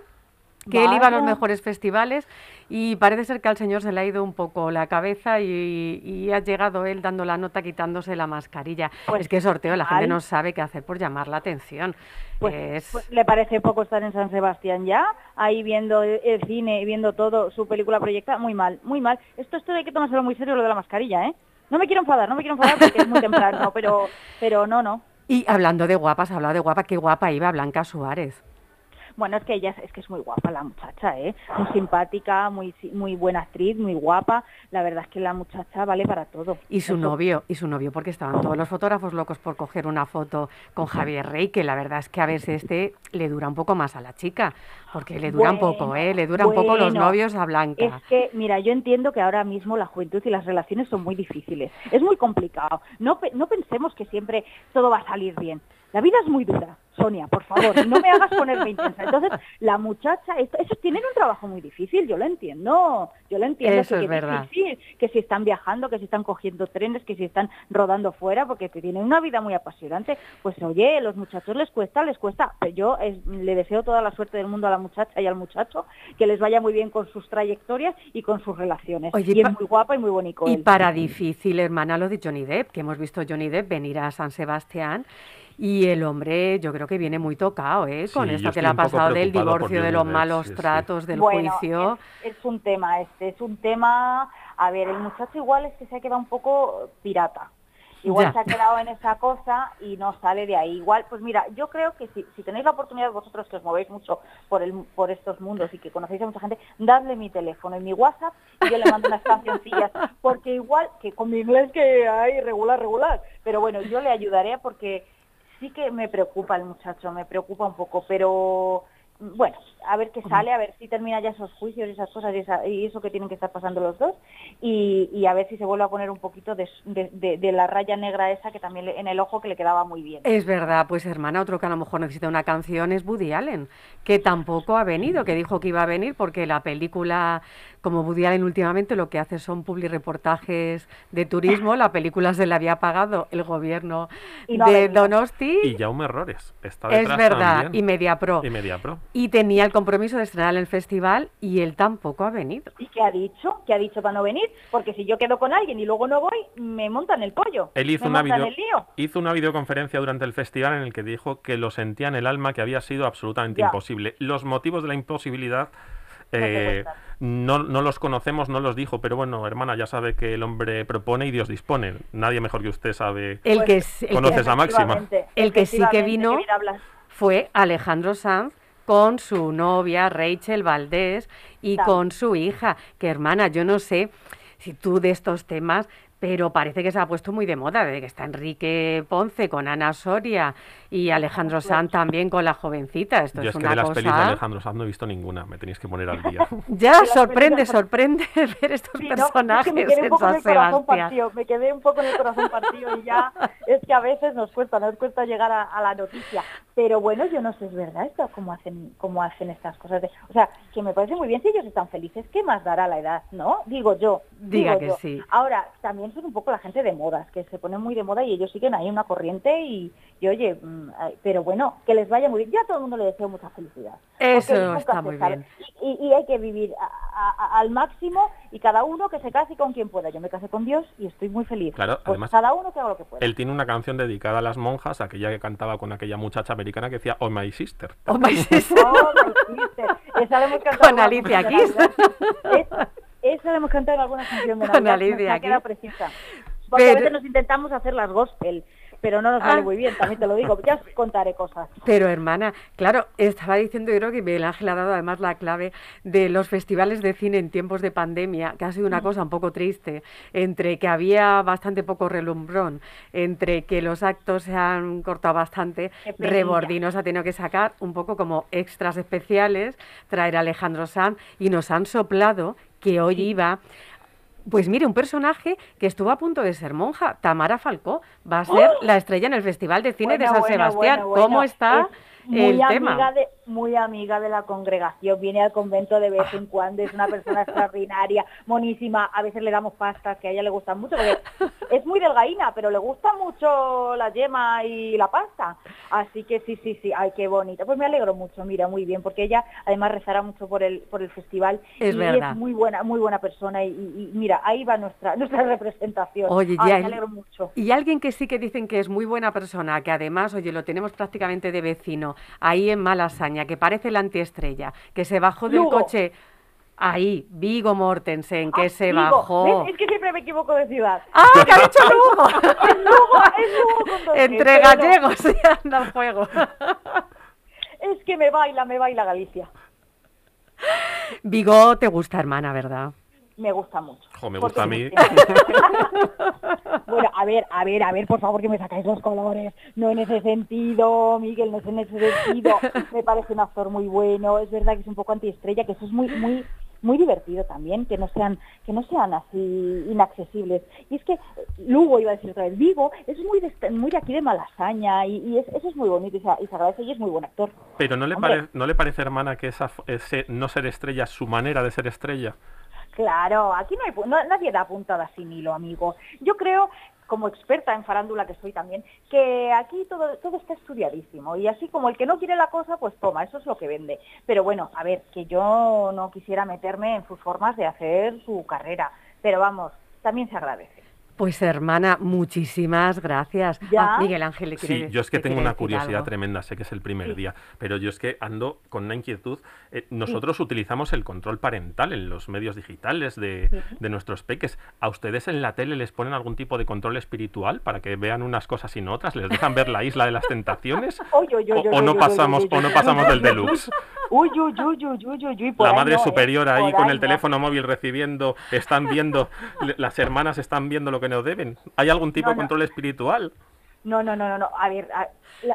que él iba a los mejores festivales y parece ser que al señor se le ha ido un poco la cabeza y, ha llegado él dando la nota quitándose la mascarilla. Pues es que sorteo, la gente no sabe qué hacer por llamar la atención. Pues, pues, le parece poco estar en San Sebastián ya, ahí viendo el cine viendo todo, su película proyectada, muy mal, muy mal. Esto, esto hay que tomárselo muy serio lo de la mascarilla, ¿eh? No me quiero enfadar, no me quiero enfadar porque es muy temprano, pero, pero no, no. Y hablando de guapas, hablado de guapa, qué guapa iba Blanca Suárez. Bueno, es que ella es, que es muy guapa la muchacha, ¿eh? Muy simpática, muy muy buena actriz, muy guapa. La verdad es que la muchacha vale para todo. Y su novio, y su novio, porque estaban todos los fotógrafos locos por coger una foto con Javier Rey, que la verdad es que a veces este le dura un poco más a la chica, porque le dura un poco, ¿eh? Le dura un poco los novios a Blanca. Es que, mira, yo entiendo que ahora mismo la juventud y las relaciones son muy difíciles. Es muy complicado. No, no pensemos que siempre todo va a salir bien. La vida es muy dura, Sonia, por favor, no me hagas ponerme intensa. Entonces, la muchacha, esto, eso tienen un trabajo muy difícil, yo lo entiendo, yo lo entiendo. Eso que, es verdad. que si están viajando, que si están cogiendo trenes, que si están rodando fuera, porque tienen una vida muy apasionante. Pues oye, los muchachos les cuesta, les cuesta. Pero yo le deseo toda la suerte del mundo a la muchacha y al muchacho, que les vaya muy bien con sus trayectorias y con sus relaciones. y es muy guapa y muy bonito. Y para difícil, hermana, lo de Johnny Depp, que hemos visto Johnny Depp venir a San Sebastián y el hombre, yo creo que viene muy tocado, ¿eh? Con esto que le ha pasado del divorcio, de los malos tratos, del juicio. Es, es, un tema este, es un tema. A ver, el muchacho igual es que se ha quedado un poco pirata. Igual se ha quedado en esa cosa y no sale de ahí. Igual, pues mira, yo creo que si, si tenéis la oportunidad vosotros que os movéis mucho por, el, por estos mundos y que conocéis a mucha gente, dadle mi teléfono y mi WhatsApp y yo le mando unas cancioncillas. Porque igual, que con mi inglés que hay regular, regular, pero bueno, yo le ayudaré porque sí que me preocupa el muchacho, me preocupa un poco, pero bueno, a ver qué sale, a ver si termina ya esos juicios y esas cosas y, eso que tienen que estar pasando los dos y, a ver si se vuelve a poner un poquito de, la raya negra esa que también en el ojo que le quedaba muy bien. Es verdad, pues hermana, otro que a lo mejor necesita una canción es Woody Allen, que tampoco ha venido, que dijo que iba a venir porque la película como Woody Allen últimamente lo que hace son reportajes de turismo, la película se le había pagado el gobierno de Donosti. Y Jaume Errores, está Es verdad, y MediaPro. Y MediaPro. Y tenía el compromiso de estrenar en el festival y él tampoco ha venido. ¿Y qué ha dicho? ¿Qué ha dicho para no venir? Porque si yo quedo con alguien y luego no voy, me montan el pollo. Él hizo, una, hizo una videoconferencia durante el festival en el que dijo que lo sentía en el alma que había sido absolutamente imposible. Los motivos de la imposibilidad eh, no, no, los conocemos, no los dijo, pero bueno, hermana, ya sabe que el hombre propone y Dios dispone. Nadie mejor que usted sabe. El que, conoces a Máxima. El que sí que vino fue Alejandro Sanz con su novia Rachel Valdés y con su hija, que hermana, yo no sé si tú de estos temas pero parece que se ha puesto muy de moda, de que está Enrique Ponce con Ana Soria y Alejandro Sanz también con la jovencita. Esto Yo es, que de las pelis de Alejandro Sanz no he visto ninguna, me tenéis que poner al día. <laughs> ya, sorprende, sorprende <laughs> ver estos personajes me quedé un poco en, el corazón partido, me quedé un poco en el corazón partido y ya <laughs> es que a veces nos cuesta, nos cuesta llegar a, la noticia. Pero bueno, yo no sé, es verdad esto, cómo hacen, cómo hacen estas cosas. o sea, que me parece muy bien si ellos están felices, ¿qué más dará la edad, no? Digo yo. Diga que sí. Ahora, también son un poco la gente de modas, que se ponen muy de moda y ellos siguen ahí una corriente y, oye, mm, pero bueno, que les vaya muy bien. Ya a todo el mundo le deseo mucha felicidad. Eso está muy bien. Y, hay que vivir al máximo y cada uno que se case con quien pueda. Yo me casé con Dios y estoy muy feliz. Claro, pues además, cada uno que haga lo que pueda. Él tiene una canción dedicada a las monjas, aquella que cantaba con aquella muchacha que decía Oh My Sister. Oh My <laughs> Sister. oh, my sister. Esa la hemos cantado Con Alicia aquí. Esa la hemos cantado en alguna canción de Navidad. Con Alicia aquí. precisa. Porque a veces nos intentamos hacer las gospel pero no nos sale ah. muy bien, también te lo digo, ya os contaré cosas. Pero hermana, claro, estaba diciendo yo creo que Miguel Ángel ha dado además la clave de los festivales de cine en tiempos de pandemia, que ha sido una mm. cosa un poco triste, entre que había bastante poco relumbrón, entre que los actos se han cortado bastante, Rebordinos ha tenido que sacar un poco como extras especiales, traer a Alejandro Sanz y nos han soplado que hoy iba pues mire, un personaje que estuvo a punto de ser monja, Tamara Falcó, va a ser ¡Oh! la estrella en el Festival de Cine de San Sebastián. ¿Cómo está el tema? De, muy amiga de la congregación, viene al convento de vez en cuando, es una persona <laughs> extraordinaria, monísima, a veces le damos pastas que a ella le gustan mucho, porque es muy delgadina, pero le gusta mucho la yema y la pasta. Así que sí, sí, sí, ay, qué bonita. Pues me alegro mucho, mira, muy bien, porque ella además rezará mucho por el, por el festival es y verdad. es muy buena, muy buena persona y, mira, ahí va nuestra, nuestra representación. Oye, ya, me alegro mucho. Y alguien que sí que dicen que es muy buena persona, que además, oye, lo tenemos prácticamente de vecino, ahí en Malasaña, que parece la antiestrella, que se bajó del coche. Ahí, Vigo Mortensen, que ah, se bajó. Es que siempre me equivoco de ciudad. ¡Ah, que ha dicho Lugo! es <laughs> Lugo, es Lugo Entre gallegos se anda el fuego. <laughs> es que me baila, me baila Galicia. Vigo te gusta, hermana, ¿verdad? Me gusta mucho. me gusta a mí. <laughs> bueno, a ver, a ver, a ver, por favor que me sacáis los colores. No en ese sentido, Miguel, no es en ese sentido. <laughs> Me parece un actor muy bueno. Es verdad que es un poco antiestrella, que eso es muy, muy, muy divertido también, que no sean, que no sean así inaccesibles. Y es que Lugo iba a decir otra vez, Vigo es muy de, muy aquí de Malasaña y, eso es muy bonito y se, agradece y es muy buen actor. Pero no le, no le parece, hermana, que esa, ese no ser estrella es su manera de ser estrella. Claro, aquí no hay, nadie da puntada sin hilo, amigo. Yo creo, como experta en farándula que soy también, que aquí todo, todo está estudiadísimo y así como el que no quiere la cosa, pues toma, eso es lo que vende. Pero bueno, a ver, que yo no quisiera meterme en sus formas de hacer su carrera, pero vamos, también se agradece. Pues hermana, muchísimas gracias. ¿Ya? Ah, Miguel Ángel, Sí, yo es que tengo una curiosidad tremenda, sé que es el primer día, pero yo es que ando con una inquietud. Eh, nosotros utilizamos el control parental en los medios digitales de, nuestros peques. ¿A ustedes en la tele les ponen algún tipo de control espiritual para que vean unas cosas y no otras? ¿Les dejan ver la isla de las tentaciones? <laughs> o, no pasamos, o no pasamos del deluxe. Uy, uy, uy, uy, uy, uy, La madre superior ahí con el teléfono móvil recibiendo, están viendo, las hermanas están viendo lo que nos deben. ¿Hay algún tipo de control espiritual? No, no, no, no, no. A ver,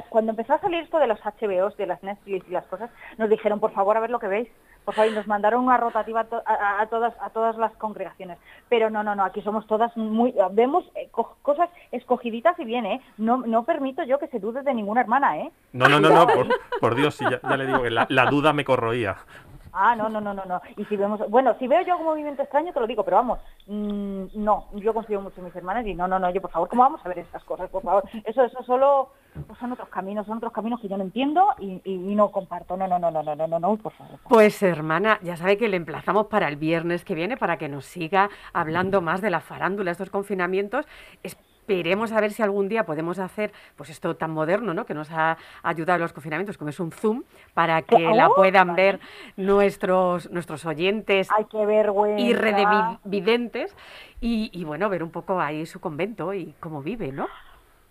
cuando empezó a salir esto de los HBOs, de las Netflix y las cosas, nos dijeron, por favor, a ver lo que veis. Por favor, y nos mandaron una rotativa a, todas a todas las congregaciones. Pero no, no, no, aquí somos todas muy... Vemos eh, cosas escogiditas y bien, ¿eh? No, no permito yo que se dude de ninguna hermana, ¿eh? No, no, no, no, <laughs> por, Dios, ya, le digo que la, la duda me corroía. Ah, no, no, no, no, no. Y si vemos, bueno, si veo yo algún movimiento extraño, te lo digo, pero vamos, mm, no, yo confío mucho en mis hermanas y no, no, no, yo por favor, ¿cómo vamos a ver estas cosas? Por favor, eso, eso solo pues son otros caminos, son otros caminos que yo no entiendo y, no comparto. No, no, no, no, no, no, no, no, por favor. Pues hermana, ya sabe que le emplazamos para el viernes que viene para que nos siga hablando más de la farándula, estos confinamientos. Esperemos a ver si algún día podemos hacer pues esto tan moderno, ¿no? Que nos ha ayudado en los confinamientos, como es un Zoom, para que la puedan ver nuestros nuestros oyentes Ay, qué vergüenza. y redevidentes y, y bueno, ver un poco ahí su convento y cómo vive, ¿no?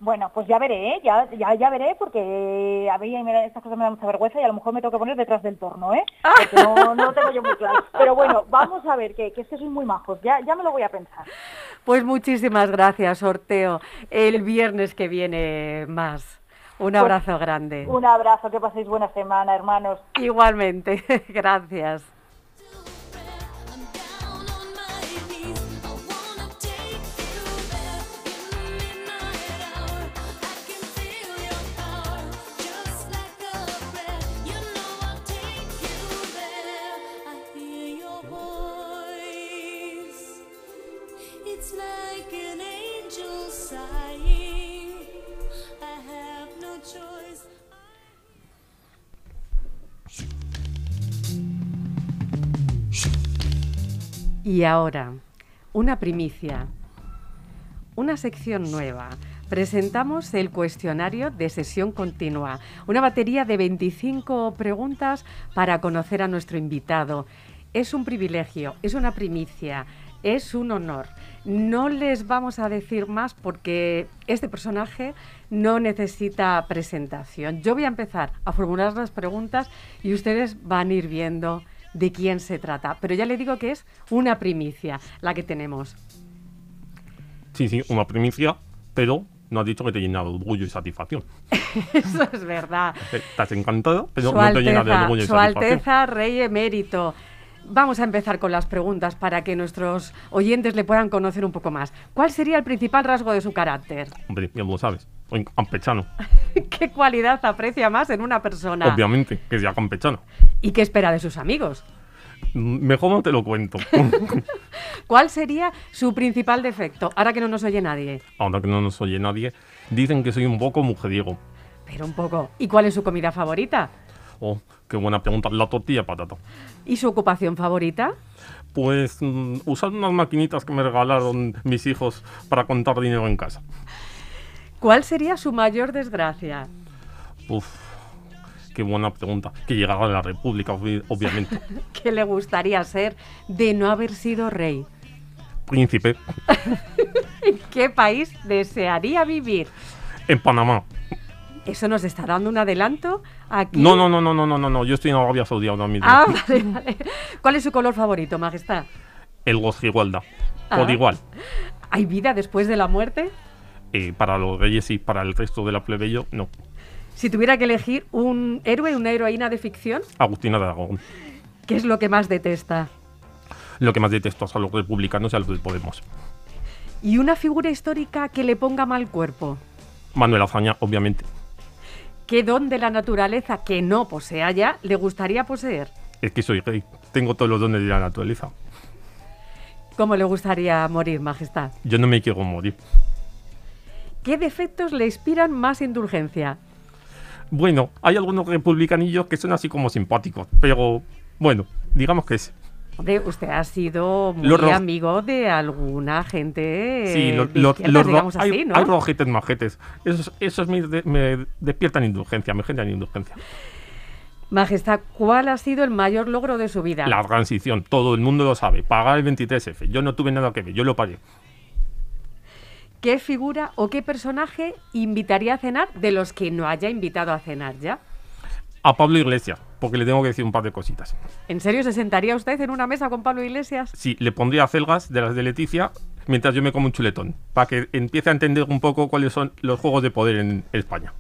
Bueno, pues ya veré, ¿eh? ya, ya, ya veré, porque a mí estas cosas me dan mucha vergüenza y a lo mejor me tengo que poner detrás del torno, ¿eh? Porque no, no lo tengo yo muy claro. Pero bueno, vamos a ver, que, que es que soy muy majos, ya, ya me lo voy a pensar. Pues muchísimas gracias, sorteo. El viernes que viene más. Un pues abrazo grande. Un abrazo, que paséis buena semana, hermanos. Igualmente, <laughs> gracias. Y ahora, una primicia, una sección nueva. Presentamos el cuestionario de sesión continua, una batería de 25 preguntas para conocer a nuestro invitado. Es un privilegio, es una primicia, es un honor. No les vamos a decir más porque este personaje no necesita presentación. Yo voy a empezar a formular las preguntas y ustedes van a ir viendo de quién se trata. Pero ya le digo que es una primicia la que tenemos. Sí, sí, una primicia, pero no has dicho que te llena de orgullo y satisfacción. <laughs> Eso es verdad. Estás encantado, pero no te llena de orgullo y Su Alteza Rey Emérito. Vamos a empezar con las preguntas para que nuestros oyentes le puedan conocer un poco más. ¿Cuál sería el principal rasgo de su carácter? Hombre, ya lo sabes, campechano. <laughs> ¿Qué cualidad aprecia más en una persona? Obviamente, que sea campechano. ¿Y qué espera de sus amigos? Mm, mejor no te lo cuento. <laughs> ¿Cuál sería su principal defecto? Ahora que no nos oye nadie. Ahora que no nos oye nadie, dicen que soy un poco mujeriego. Pero un poco. ¿Y cuál es su comida favorita? Oh, qué buena pregunta. La tortilla patata. ¿Y su ocupación favorita? Pues mm, usar unas maquinitas que me regalaron mis hijos para contar dinero en casa. ¿Cuál sería su mayor desgracia? Uf, qué buena pregunta. Que llegara a la República, obviamente. <laughs> ¿Qué le gustaría ser de no haber sido rey? Príncipe. ¿En <laughs> qué país desearía vivir? En Panamá. ¿Eso nos está dando un adelanto aquí? No, no, no, no, no, no, no, no. yo estoy en Arabia Saudí ahora mismo. Ah, <laughs> vale, vale. ¿Cuál es su color favorito, Majestad? El. Por ah. igual. ¿Hay vida después de la muerte? Eh, para los reyes y para el resto de la plebeyo, no. Si tuviera que elegir un héroe, una heroína de ficción. Agustina de Aragón. ¿Qué es lo que más detesta? Lo que más detesto es a los republicanos y a los del Podemos. ¿Y una figura histórica que le ponga mal cuerpo? Manuel Azaña, obviamente. ¿Qué don de la naturaleza que no posea ya le gustaría poseer? Es que soy rey. Tengo todos los dones de la naturaleza. ¿Cómo le gustaría morir, Majestad? Yo no me quiero morir. ¿Qué defectos le inspiran más indulgencia? Bueno, hay algunos republicanillos que son así como simpáticos, pero bueno, digamos que es. usted ha sido muy amigo de alguna gente. Sí, los, digamos así, hay, ¿no? hay rojetes majetes. Esos, esos me, me, despiertan indulgencia, me generan indulgencia. Majestad, ¿cuál ha sido el mayor logro de su vida? La transición, todo el mundo lo sabe. Pagar el 23F. Yo no tuve nada que ver, yo lo pagué. ¿Qué figura o qué personaje invitaría a cenar de los que no haya invitado a cenar ya? A Pablo Iglesias, porque le tengo que decir un par de cositas. ¿En serio se sentaría usted en una mesa con Pablo Iglesias? Sí, le pondría celgas de las de Leticia mientras yo me como un chuletón, para que empiece a entender un poco cuáles son los juegos de poder en España.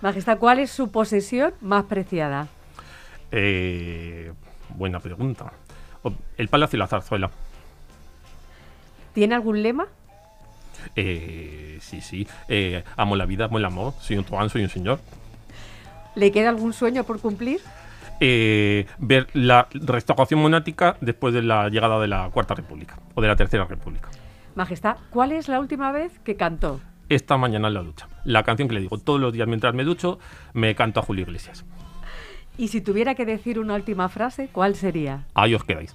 Majestad, ¿cuál es su posesión más preciada? Eh, buena pregunta. El Palacio y la Zarzuela. ¿Tiene algún lema? Eh, sí, sí. Eh, amo la vida, amo el amor. Soy un truán, soy un señor. ¿Le queda algún sueño por cumplir? Eh, ver la restauración monática después de la llegada de la Cuarta República o de la Tercera República. Majestad, ¿cuál es la última vez que cantó? Esta mañana en la ducha. La canción que le digo todos los días mientras me ducho, me canto a Julio Iglesias. Y si tuviera que decir una última frase, ¿cuál sería? Ahí os quedáis.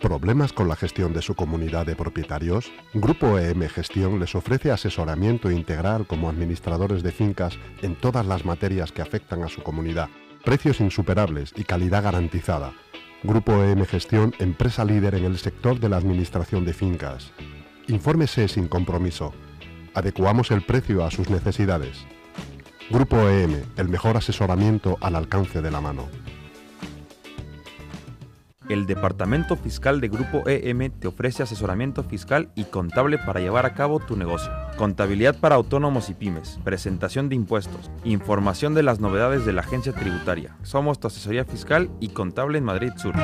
¿Problemas con la gestión de su comunidad de propietarios? Grupo EM Gestión les ofrece asesoramiento integral como administradores de fincas en todas las materias que afectan a su comunidad. Precios insuperables y calidad garantizada. Grupo EM Gestión, empresa líder en el sector de la administración de fincas. Infórmese sin compromiso adecuamos el precio a sus necesidades. Grupo EM, el mejor asesoramiento al alcance de la mano. El Departamento Fiscal de Grupo EM te ofrece asesoramiento fiscal y contable para llevar a cabo tu negocio. Contabilidad para autónomos y pymes, presentación de impuestos, información de las novedades de la agencia tributaria. Somos tu asesoría fiscal y contable en Madrid Sur.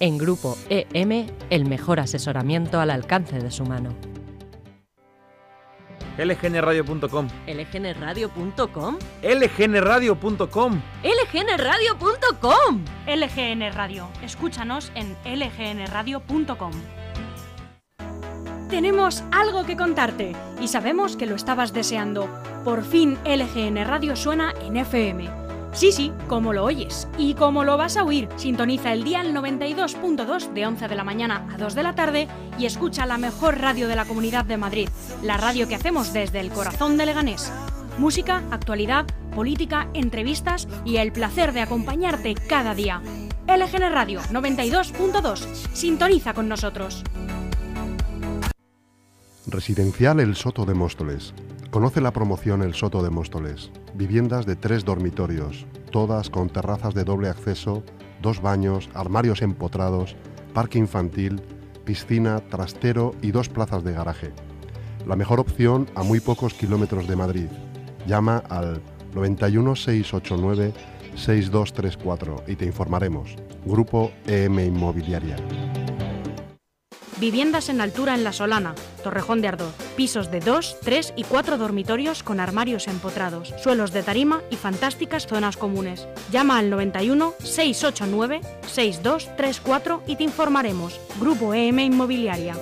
En Grupo EM, el mejor asesoramiento al alcance de su mano lgnradio.com. lgnradio.com. lgnradio.com. lgnradio.com. LGN Radio. Escúchanos en lgnradio.com. Tenemos algo que contarte y sabemos que lo estabas deseando. Por fin LGN Radio suena en FM Sí, sí, como lo oyes y como lo vas a oír. Sintoniza el día 92.2 de 11 de la mañana a 2 de la tarde y escucha la mejor radio de la Comunidad de Madrid, la radio que hacemos desde el corazón de Leganés. Música, actualidad, política, entrevistas y el placer de acompañarte cada día. LGN Radio 92.2. Sintoniza con nosotros. Residencial El Soto de Móstoles. Conoce la promoción El Soto de Móstoles. Viviendas de tres dormitorios, todas con terrazas de doble acceso, dos baños, armarios empotrados, parque infantil, piscina, trastero y dos plazas de garaje. La mejor opción a muy pocos kilómetros de Madrid. Llama al 91 689 6234 y te informaremos. Grupo EM Inmobiliaria. Viviendas en altura en La Solana, Torrejón de Ardor. Pisos de 2, 3 y 4 dormitorios con armarios empotrados, suelos de tarima y fantásticas zonas comunes. Llama al 91 689 6234 y te informaremos. Grupo EM Inmobiliaria.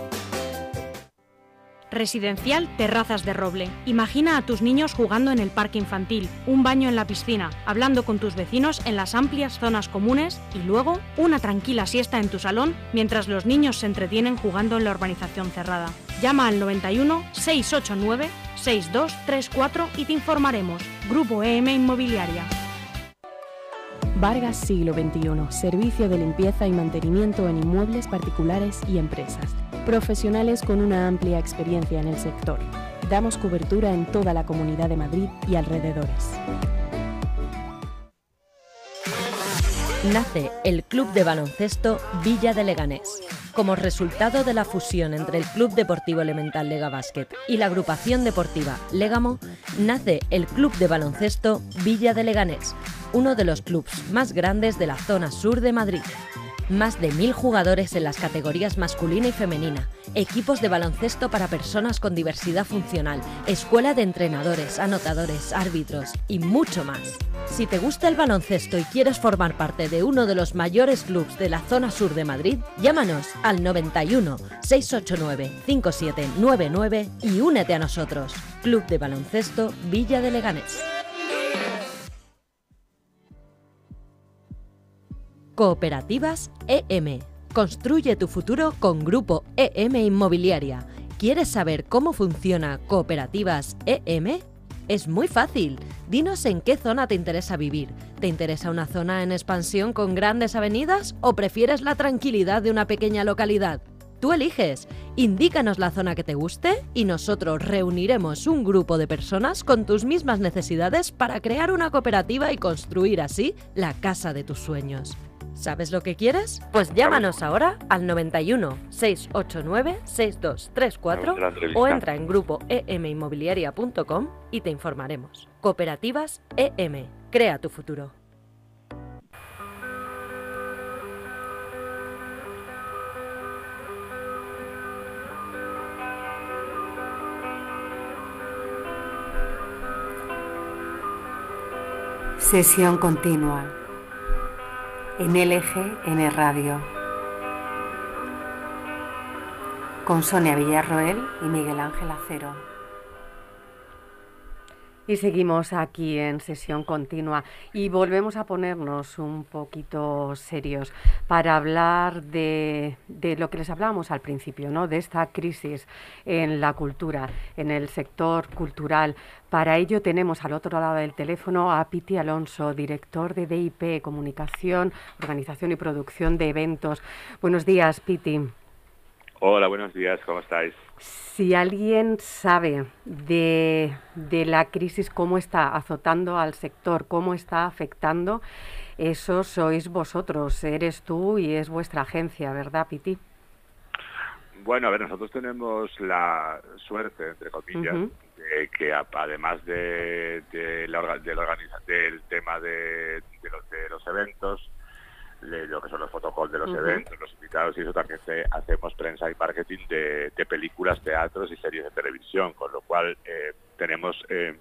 Residencial Terrazas de Roble. Imagina a tus niños jugando en el parque infantil, un baño en la piscina, hablando con tus vecinos en las amplias zonas comunes y luego una tranquila siesta en tu salón mientras los niños se entretienen jugando en la urbanización cerrada. Llama al 91 689 6234 y te informaremos. Grupo EM Inmobiliaria. Vargas Siglo XXI, servicio de limpieza y mantenimiento en inmuebles particulares y empresas. Profesionales con una amplia experiencia en el sector. Damos cobertura en toda la Comunidad de Madrid y alrededores. Nace el Club de Baloncesto Villa de Leganés. Como resultado de la fusión entre el Club Deportivo Elemental Lega Basket y la agrupación deportiva Legamo, nace el Club de Baloncesto Villa de Leganés, uno de los clubes más grandes de la zona sur de Madrid. Más de mil jugadores en las categorías masculina y femenina, equipos de baloncesto para personas con diversidad funcional, escuela de entrenadores, anotadores, árbitros y mucho más. Si te gusta el baloncesto y quieres formar parte de uno de los mayores clubes de la zona sur de Madrid, llámanos al 91 689 5799 y únete a nosotros. Club de Baloncesto Villa de Leganés. Cooperativas EM. Construye tu futuro con Grupo EM Inmobiliaria. ¿Quieres saber cómo funciona Cooperativas EM? Es muy fácil. Dinos en qué zona te interesa vivir. ¿Te interesa una zona en expansión con grandes avenidas o prefieres la tranquilidad de una pequeña localidad? Tú eliges. Indícanos la zona que te guste y nosotros reuniremos un grupo de personas con tus mismas necesidades para crear una cooperativa y construir así la casa de tus sueños. ¿Sabes lo que quieres? Pues llámanos ahora al 91 689 6234 o entra en grupo eminmobiliaria.com y te informaremos. Cooperativas EM. Crea tu futuro. Sesión continua en LGN Radio. Con Sonia Villarroel y Miguel Ángel Acero. Y seguimos aquí en sesión continua y volvemos a ponernos un poquito serios para hablar de, de, lo que les hablábamos al principio, ¿no? de esta crisis en la cultura, en el sector cultural. Para ello tenemos al otro lado del teléfono a Piti Alonso, director de DIP, Comunicación, Organización y Producción de Eventos. Buenos días, Piti. Hola, buenos días, ¿cómo estáis? Si alguien sabe de, de la crisis, cómo está azotando al sector, cómo está afectando, eso sois vosotros, eres tú y es vuestra agencia, ¿verdad, Piti? Bueno, a ver, nosotros tenemos la suerte, entre comillas, de que además de, la, del tema de, los, de los eventos, lo que son los fotocols de los eventos, los invitados y eso también hacemos prensa y marketing de, películas, teatros y series de televisión, con lo cual eh, tenemos eh,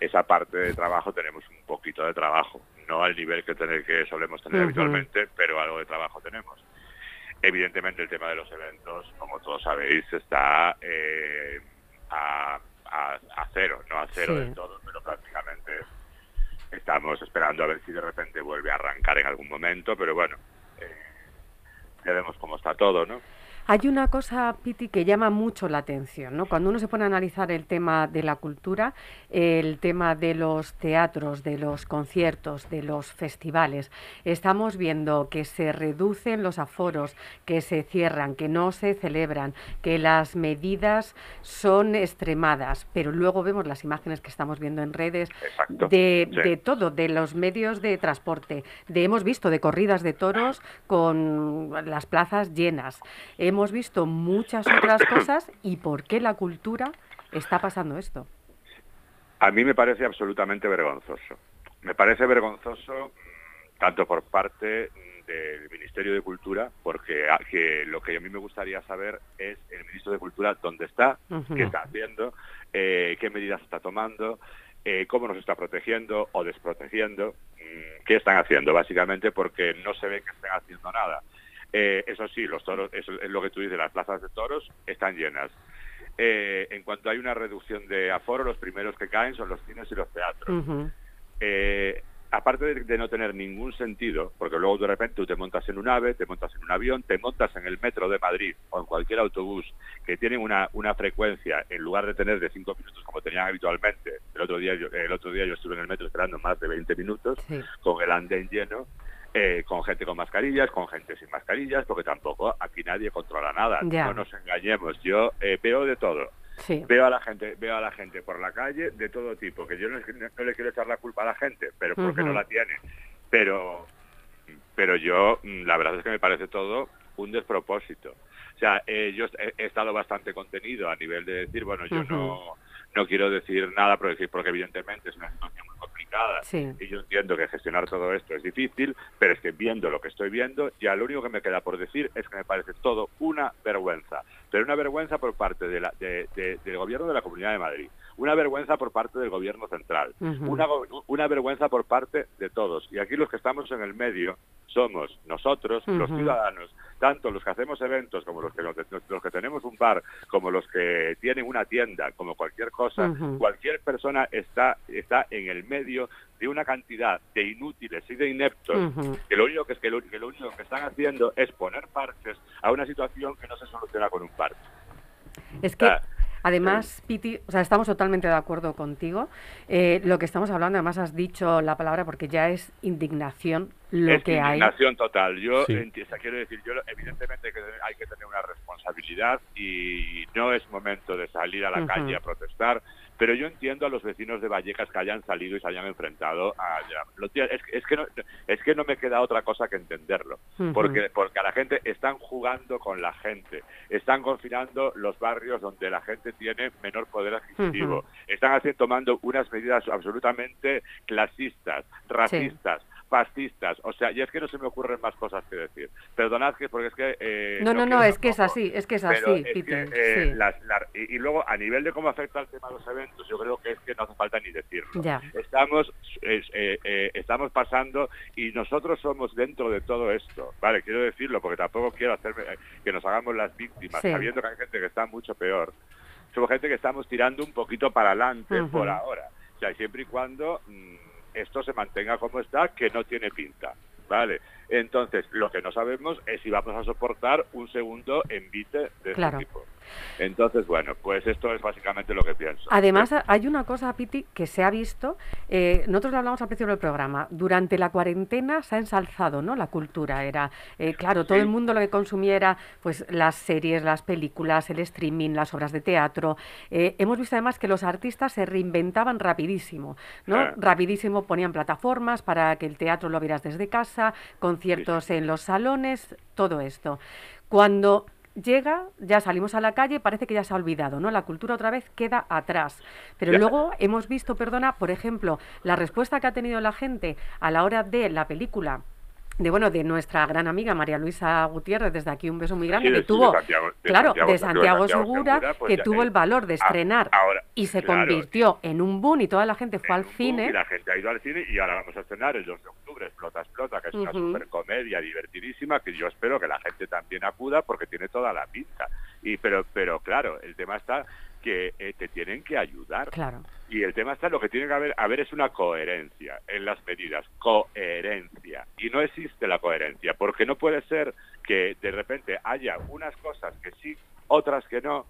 esa parte de trabajo, tenemos un poquito de trabajo, no al nivel que, tener, que solemos tener habitualmente, pero algo de trabajo tenemos. Evidentemente el tema de los eventos, como todos sabéis, está eh, a, cero, no a cero del todo, pero prácticamente Estamos esperando a ver si de repente vuelve a arrancar en algún momento, pero bueno, eh, ya vemos cómo está todo, ¿no? Hay una cosa, Piti, que llama mucho la atención, ¿no? Cuando uno se pone a analizar el tema de la cultura, el tema de los teatros, de los conciertos, de los festivales, estamos viendo que se reducen los aforos, que se cierran, que no se celebran, que las medidas son extremadas, pero luego vemos las imágenes que estamos viendo en redes de, de, todo, de los medios de transporte, de hemos visto de corridas de toros con las plazas llenas hemos visto muchas otras cosas y por qué la cultura está pasando esto. A mí me parece absolutamente vergonzoso. Me parece vergonzoso mm, tanto por parte del Ministerio de Cultura, porque ah, que lo que a mí me gustaría saber es el Ministro de Cultura dónde está, qué está haciendo, eh, qué medidas está tomando, eh, cómo nos está protegiendo o desprotegiendo, mm, qué están haciendo, básicamente porque no se ve que estén haciendo nada. Eh, eso sí, los toros, eso es lo que tú dices, las plazas de toros están llenas. Eh, en cuanto hay una reducción de aforo, los primeros que caen son los cines y los teatros. Eh, aparte de, no tener ningún sentido, porque luego de repente tú te montas en un ave, te montas en un avión, te montas en el metro de Madrid o en cualquier autobús que tienen una, una frecuencia, en lugar de tener de cinco minutos como tenían habitualmente, el otro día yo, el otro día yo estuve en el metro esperando más de 20 minutos con el andén lleno, eh, con gente con mascarillas, con gente sin mascarillas, porque tampoco aquí nadie controla nada. No nos engañemos. Yo eh, veo de todo. Veo a la gente, veo a la gente por la calle de todo tipo. Que yo no, le quiero echar la culpa a la gente, pero porque no la tiene. Pero, pero yo, mm, la verdad es que me parece todo un despropósito. O sea, eh, yo he, estado bastante contenido a nivel de decir, bueno, yo no no quiero decir nada porque, porque evidentemente es una situación muy complicada. Y yo entiendo que gestionar todo esto es difícil, pero es que viendo lo que estoy viendo, ya lo único que me queda por decir es que me parece todo una vergüenza, pero una vergüenza por parte de la, del gobierno de la Comunidad de Madrid, una vergüenza por parte del gobierno central, una, una vergüenza por parte de todos. Y aquí los que estamos en el medio somos nosotros, los ciudadanos, tanto los que hacemos eventos como los que, los, que tenemos un bar, como los que tienen una tienda, como cualquier cosa, cualquier persona está, está en el medio de una cantidad de inútiles y de ineptos que lo único que, es que lo, único que están haciendo es poner parches a una situación que no se soluciona con un parche. Es que Además, Piti, o sea, estamos totalmente de acuerdo contigo. Eh, lo que estamos hablando, además has dicho la palabra porque ya es indignación lo que hay. Indignación total. Yo quiero decir, yo evidentemente que hay que tener una responsabilidad y no es momento de salir a la calle a protestar pero yo entiendo a los vecinos de Vallecas que hayan salido y se hayan enfrentado a es, es, que no es que no me queda otra cosa que entenderlo porque porque a la gente están jugando con la gente están confinando los barrios donde la gente tiene menor poder adquisitivo están haciendo tomando unas medidas absolutamente clasistas racistas fascistas. O sea, y es que no se me ocurren más cosas que decir. Perdonad que porque es que... Eh, no, no, no, es que es así, es que es así, eh, y, luego, a nivel de cómo afecta el tema de los eventos, yo creo que es que no hace falta ni decirlo. Estamos, eh, estamos pasando y nosotros somos dentro de todo esto, ¿vale? Quiero decirlo porque tampoco quiero hacerme que nos hagamos las víctimas, sabiendo que hay gente que está mucho peor. Somos gente que estamos tirando un poquito para adelante por ahora. O sea, siempre y cuando... Mm, esto se mantenga como está, que no tiene pinta. ¿Vale? Entonces, lo que no sabemos es si vamos a soportar un segundo envite de este tipo. Entonces, bueno, pues esto es básicamente lo que pienso. Además, hay una cosa, Piti, que se ha visto, eh, nosotros lo hablamos al principio del programa, durante la cuarentena se ha ensalzado ¿no? la cultura, era, eh, claro, todo el mundo lo que consumiera, pues las series, las películas, el streaming, las obras de teatro. Eh, hemos visto además que los artistas se reinventaban rapidísimo, ¿no? Ah. Rapidísimo ponían plataformas para que el teatro lo vieras desde casa, conciertos en los salones, todo esto. Cuando llega, ya salimos a la calle, parece que ya se ha olvidado, ¿no? La cultura otra vez queda atrás. Pero Ya. luego hemos visto, perdona, por ejemplo, la respuesta que ha tenido la gente a la hora de la película de bueno de nuestra gran amiga María Luisa Gutiérrez desde aquí un beso muy grande Sí, que tuvo de Santiago- de claro Santiago- de Santiago, Segura, pues que tuvo el valor de a- estrenar ahora, y se claro, convirtió en un boom y toda la gente fue al Y cine la gente ha ido al cine y ahora vamos a estrenar el 2 de octubre, Explota, Explota, que es una Ujú. super comedia divertidísima que yo espero que la gente también acuda porque tiene toda la pinta. Y pero, pero claro, el tema está que eh, te tienen que ayudar. claro Y el tema está, lo que tiene que haber, haber es una coherencia en las medidas, coherencia. Y no existe la coherencia, porque no puede ser que de repente haya unas cosas que sí, otras que no,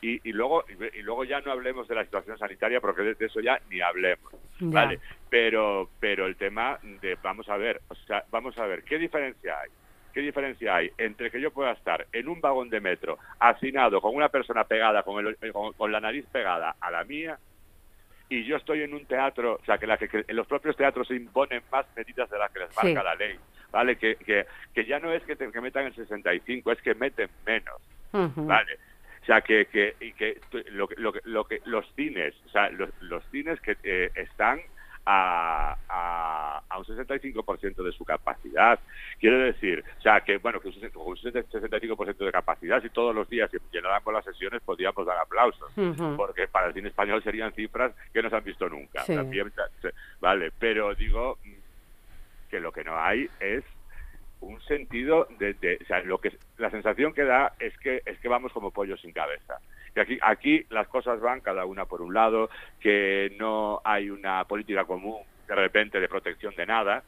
y, y luego y luego ya no hablemos de la situación sanitaria, porque de, eso ya ni hablemos. Ya. Vale, pero, pero el tema de, vamos a ver, o sea, vamos a ver, ¿qué diferencia hay? ¿Qué diferencia hay entre que yo pueda estar en un vagón de metro hacinado con una persona pegada, con, el- con, con la nariz pegada a la mía, y yo estoy en un teatro, o sea, que, la, que, los propios teatros se imponen más medidas de las que les Sí. marca la ley, ¿vale? Que, que, que ya no es que, te- que metan el 65, es que meten menos. ¿vale? O sea, que, que, y que lo, que- lo, que- lo que los cines, o sea, los, los cines que eh, están a, a, a un 65% de su capacidad. Quiero decir, o sea, que bueno, que un 60 con un 65% de capacidad, si todos los días se llenaran con las sesiones, podríamos dar aplausos. Porque para el cine español serían cifras que no se han visto nunca. Sí. También, se- vale, pero digo que lo que no hay es un sentido de, de- o sea, lo que la sensación que da es que es que vamos como pollos sin cabeza. Que aquí aquí las cosas van cada una por un lado, que no hay una política común de repente de protección de nada,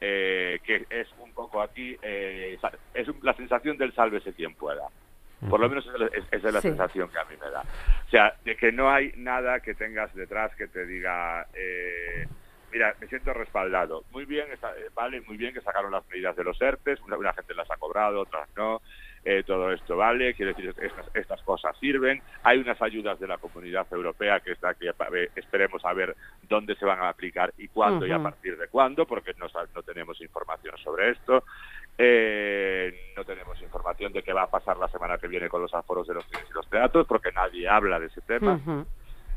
eh, que es un poco aquí eh, es un- la sensación del sálvese quien pueda. Por lo menos esa es, la Sí. sensación que a mí me da. O sea, de que no hay nada que tengas detrás que te diga, eh, mira, me siento respaldado. Muy bien, está- vale, muy bien que sacaron las medidas de los ERTES, una, una gente las ha cobrado, otras no. Eh, todo esto vale, quiero decir, estas, estas cosas sirven. Hay unas ayudas de la comunidad europea que está que esperemos a ver dónde se van a aplicar y cuándo y a partir de cuándo, porque no, tenemos información sobre esto. Eh, no tenemos información de qué va a pasar la semana que viene con los aforos de los cines y los teatros, porque nadie habla de ese tema.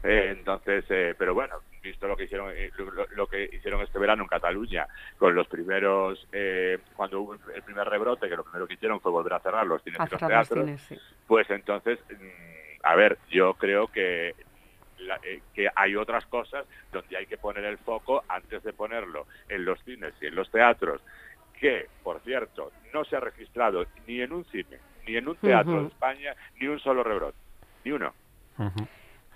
Eh, entonces, eh, pero bueno, visto lo que hicieron eh, lo, lo que hicieron este verano en Cataluña con los primeros eh, cuando hubo el primer rebrote, que lo primero que hicieron fue volver a cerrar los cines a y los teatros, cines, sí. pues entonces, mm, a ver, yo creo que la- eh, que hay otras cosas donde hay que poner el foco antes de ponerlo en los cines y en los teatros, que, por cierto, no se ha registrado ni en un cine, ni en un teatro de España, ni un solo rebrote, ni uno.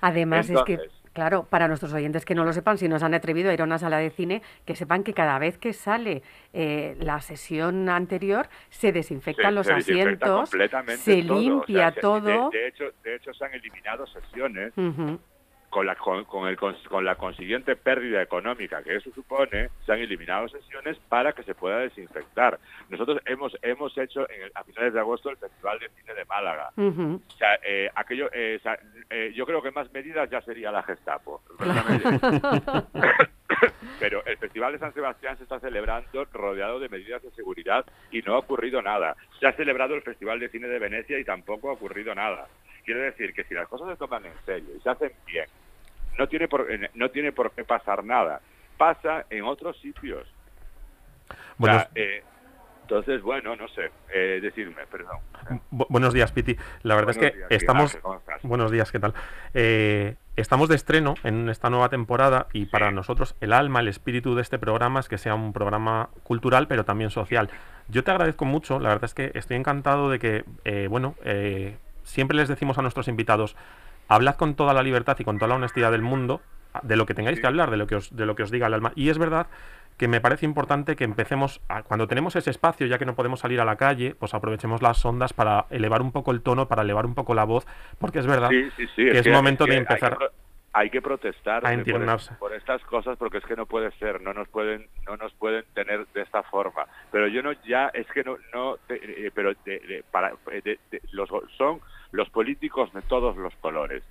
Además es que, claro, para nuestros oyentes que no lo sepan, si nos han atrevido a ir a una sala de cine, que sepan que cada vez que sale eh, la sesión anterior, se desinfectan Se- los se asientos, se todo, o sea, limpia todo. De, de hecho, de hecho, se han eliminado sesiones. Con la, con, con el, con la consiguiente pérdida económica que eso supone, se han eliminado sesiones para que se pueda desinfectar. Nosotros hemos hemos hecho en el- a finales de agosto el Festival de Cine de Málaga. O sea, eh, aquello, eh, o sea, eh, yo creo que más medidas ya sería la Gestapo. <laughs> Pero el Festival de San Sebastián se está celebrando rodeado de medidas de seguridad y no ha ocurrido nada. Se ha celebrado el Festival de Cine de Venecia y tampoco ha ocurrido nada. Quiero decir que si las cosas se toman en serio y se hacen bien, no tiene por, eh, no tiene por qué pasar nada. Pasa en otros sitios. O Buenos, sea, eh, entonces, bueno, no sé, eh, decirme, perdón. bu- buenos días, Piti. La verdad Buenos es que días, estamos... Buenos días, ¿qué tal? Eh, estamos de estreno en esta nueva temporada y para nosotros el alma, el espíritu de este programa es que sea un programa cultural pero también social. Yo te agradezco mucho, la verdad es que estoy encantado de que, eh, bueno, eh, siempre les decimos a nuestros invitados, hablad con toda la libertad y con toda la honestidad del mundo de lo que tengáis que hablar, de lo que os, de lo que os diga el alma. Y es verdad que me parece importante que empecemos, cuando tenemos ese espacio, ya que no podemos salir a la calle, pues aprovechemos las ondas para elevar un poco el tono, para elevar un poco la voz, porque es verdad que es, momento de empezar hay que protestar por, estas cosas porque es que no puede ser, no nos pueden, no nos pueden tener de esta forma. Pero yo no, ya es que no, no, eh, pero para, los, son los políticos de todos los colores.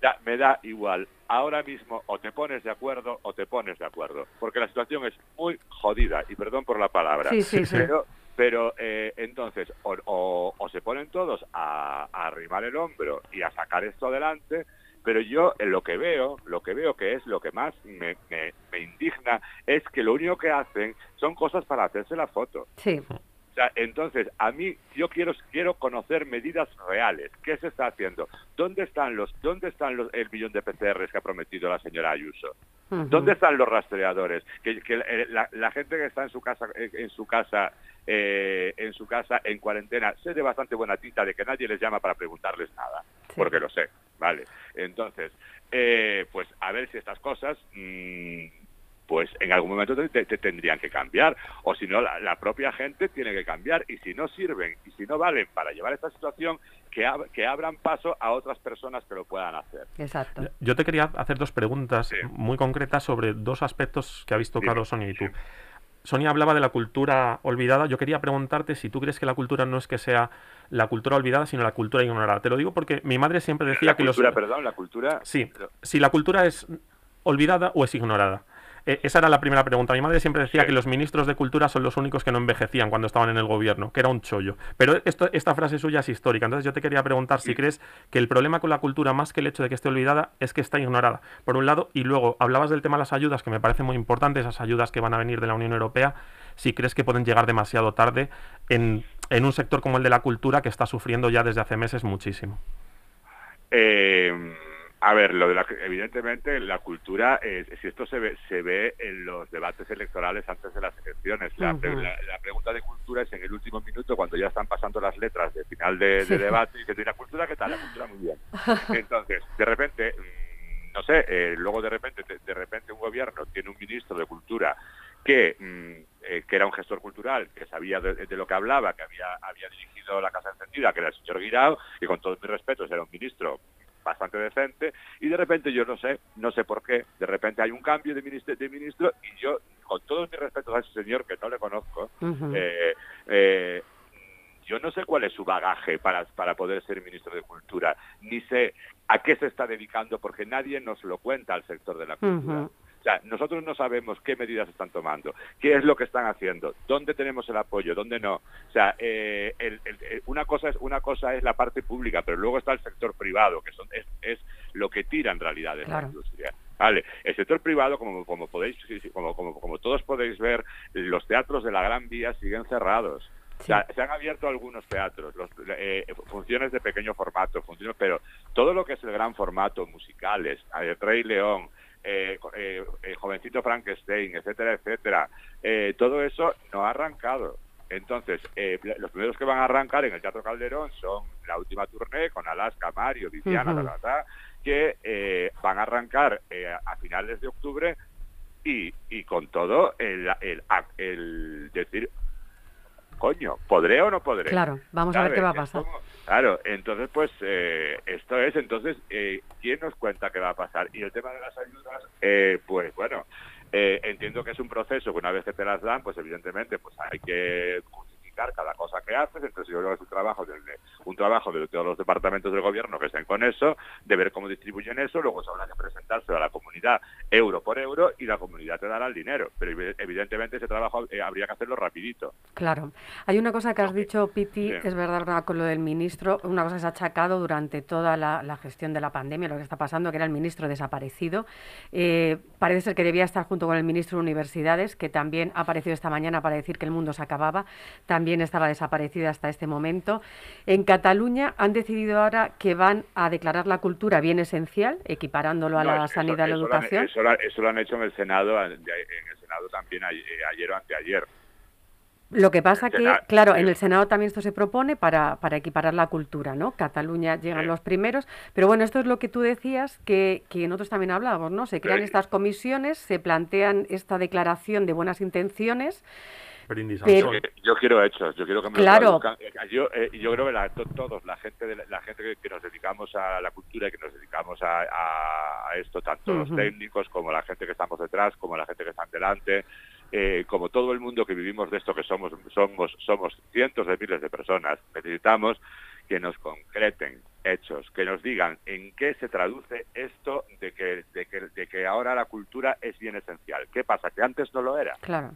ya, me da igual. Ahora mismo o te pones de acuerdo o te pones de acuerdo, porque la situación es muy jodida y perdón por la palabra. pero, pero eh, entonces o, o, se ponen todos a, a arrimar el hombro y a sacar esto adelante pero yo en lo que veo, lo que veo que es lo que más me, indigna, es que lo único que hacen son cosas para hacerse la foto. Sí. O sea, entonces, a mí yo quiero quiero conocer medidas reales. ¿Qué se está haciendo? ¿Dónde están los dónde están los el millón de PCRs que ha prometido la señora Ayuso? ¿Dónde están los rastreadores? Que, eh, la, gente que está en su casa en su casa eh, en su casa en cuarentena, sé de bastante buena tinta de que nadie les llama para preguntarles nada, porque lo sé, ¿vale? Entonces, eh, pues a ver si estas cosas, mm, pues en algún momento te, tendrían que cambiar, o si no, la, propia gente tiene que cambiar, y si no sirven, y si no valen para llevar esta situación, que, que abran paso a otras personas que lo puedan hacer. Exacto. Yo te quería hacer dos preguntas muy concretas sobre dos aspectos que ha visto Carlos, Sonia y tú. Sonia hablaba de la cultura olvidada. Yo quería preguntarte si tú crees que la cultura no es que sea la cultura olvidada, sino la cultura ignorada. Te lo digo porque mi madre siempre decía que los... La cultura, perdón, la cultura... Sí, si la cultura es olvidada o es ignorada. Eh, esa era la primera pregunta. Mi madre siempre decía que los ministros de cultura son los únicos que no envejecían cuando estaban en el gobierno, que era un chollo. Pero esto, esta frase suya es histórica. Entonces yo te quería preguntar si crees que el problema con la cultura, más que el hecho de que esté olvidada, es que está ignorada, por un lado. Y luego, hablabas del tema de las ayudas, que me parece muy importante, esas ayudas que van a venir de la Unión Europea, si crees que pueden llegar demasiado tarde en, en un sector como el de la cultura, que está sufriendo ya desde hace meses muchísimo. Eh a ver, lo de la, evidentemente la cultura, si esto se ve, se ve en los debates electorales antes de las elecciones. La, pregunta de cultura es en el último minuto, cuando ya están pasando las letras de final de, debate, y dice, ¿la cultura qué tal? La cultura muy bien. <laughs> Entonces, de repente, mm, no sé, eh, luego de repente, de, repente un gobierno tiene un ministro de cultura que, mm, eh, que era un gestor cultural, que sabía de, lo que hablaba, que había, había dirigido la Casa Encendida, que era el señor Guirao, y con todos mis respetos era un ministro bastante decente y de repente yo no sé, no sé por qué, de repente hay un cambio de ministro, de ministro y yo, con todo mi respeto a ese señor que no le conozco, eh, eh, yo no sé cuál es su bagaje para, para poder ser ministro de Cultura, ni sé a qué se está dedicando porque nadie nos lo cuenta al sector de la cultura. O sea, nosotros no sabemos qué medidas están tomando, qué es lo que están haciendo, dónde tenemos el apoyo, dónde no. O sea, eh, una cosa es una cosa es la parte pública, pero luego está el sector privado, que son, es, lo que tira en realidad de la industria. Vale, el sector privado, como, como podéis, como, como, como todos podéis ver, los teatros de la Gran Vía siguen cerrados. O sea, se han abierto algunos teatros, los, eh, funciones de pequeño formato, funciones, pero todo lo que es el gran formato, musicales, el Rey León, eh, eh, eh, jovencito Frankenstein, etcétera, etcétera. Eh, todo eso no ha arrancado. Entonces, los primeros que van a arrancar en el Teatro Calderón son la última tournée con Alaska, Mario, Viviana, que van a arrancar a finales de octubre y, y con todo el, el, el decir, coño, ¿podré o no podré? Claro, vamos a ver qué va a pasar. Claro, entonces pues eh, esto es, entonces, eh, ¿quién nos cuenta qué va a pasar? Y el tema de las ayudas, eh, pues bueno, entiendo que es un proceso que una vez que te las dan, pues evidentemente pues hay que cada cosa que haces, entonces yo creo que es un trabajo de, un trabajo de todos los departamentos del gobierno que estén con eso, de ver cómo distribuyen eso, luego se habrá que presentarse a la comunidad euro por euro y la comunidad te dará el dinero, pero evidentemente ese trabajo eh, habría que hacerlo rapidito. Claro. Hay una cosa que has dicho, Piti, es verdad con lo del ministro, una cosa que se ha achacado durante toda la, gestión de la pandemia, lo que está pasando, que era el ministro desaparecido. Eh, parece ser que debía estar junto con el ministro de Universidades, que también ha aparecido esta mañana para decir que el mundo se acababa. También estaba desaparecida hasta este momento. En Cataluña han decidido ahora que van a declarar la cultura bien esencial, equiparándolo a la sanidad y la educación. eso, lo han hecho en el Senado, en el Senado también ayer o anteayer. Lo que pasa que, claro, en el Senado también esto se propone para, para equiparar la cultura, ¿no? Cataluña llegan los primeros, pero bueno, esto es lo que tú decías, que, que nosotros también hablábamos, ¿no? Se crean estas comisiones, se plantean esta declaración de buenas intenciones, yo quiero hechos, yo quiero que me claro. yo, eh, yo creo que todos, la gente, de la, gente que, nos dedicamos a la cultura y que nos dedicamos a, esto, tanto los técnicos como la gente que estamos detrás, como la gente que está delante, eh, como todo el mundo que vivimos de esto, que somos, somos, somos cientos de miles de personas, necesitamos que nos concreten hechos, que nos digan en qué se traduce esto de que, de que, de que ahora la cultura es bien esencial. ¿Qué pasa? Que antes no lo era. Claro.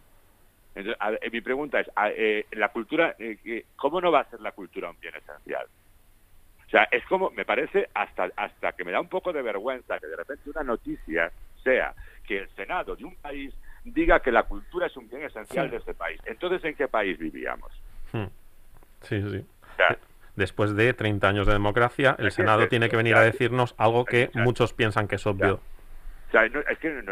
Entonces, mi pregunta es, eh, la cultura, eh, ¿cómo no va a ser la cultura un bien esencial? O sea, es como, me parece hasta, hasta que me da un poco de vergüenza que de repente una noticia sea que el Senado de un país diga que la cultura es un bien esencial de este país. Entonces, ¿en qué país vivíamos? Hmm. Sí, sí. Después de 30 años de democracia, el Senado tiene que venir a decirnos algo que muchos piensan que es obvio es, que,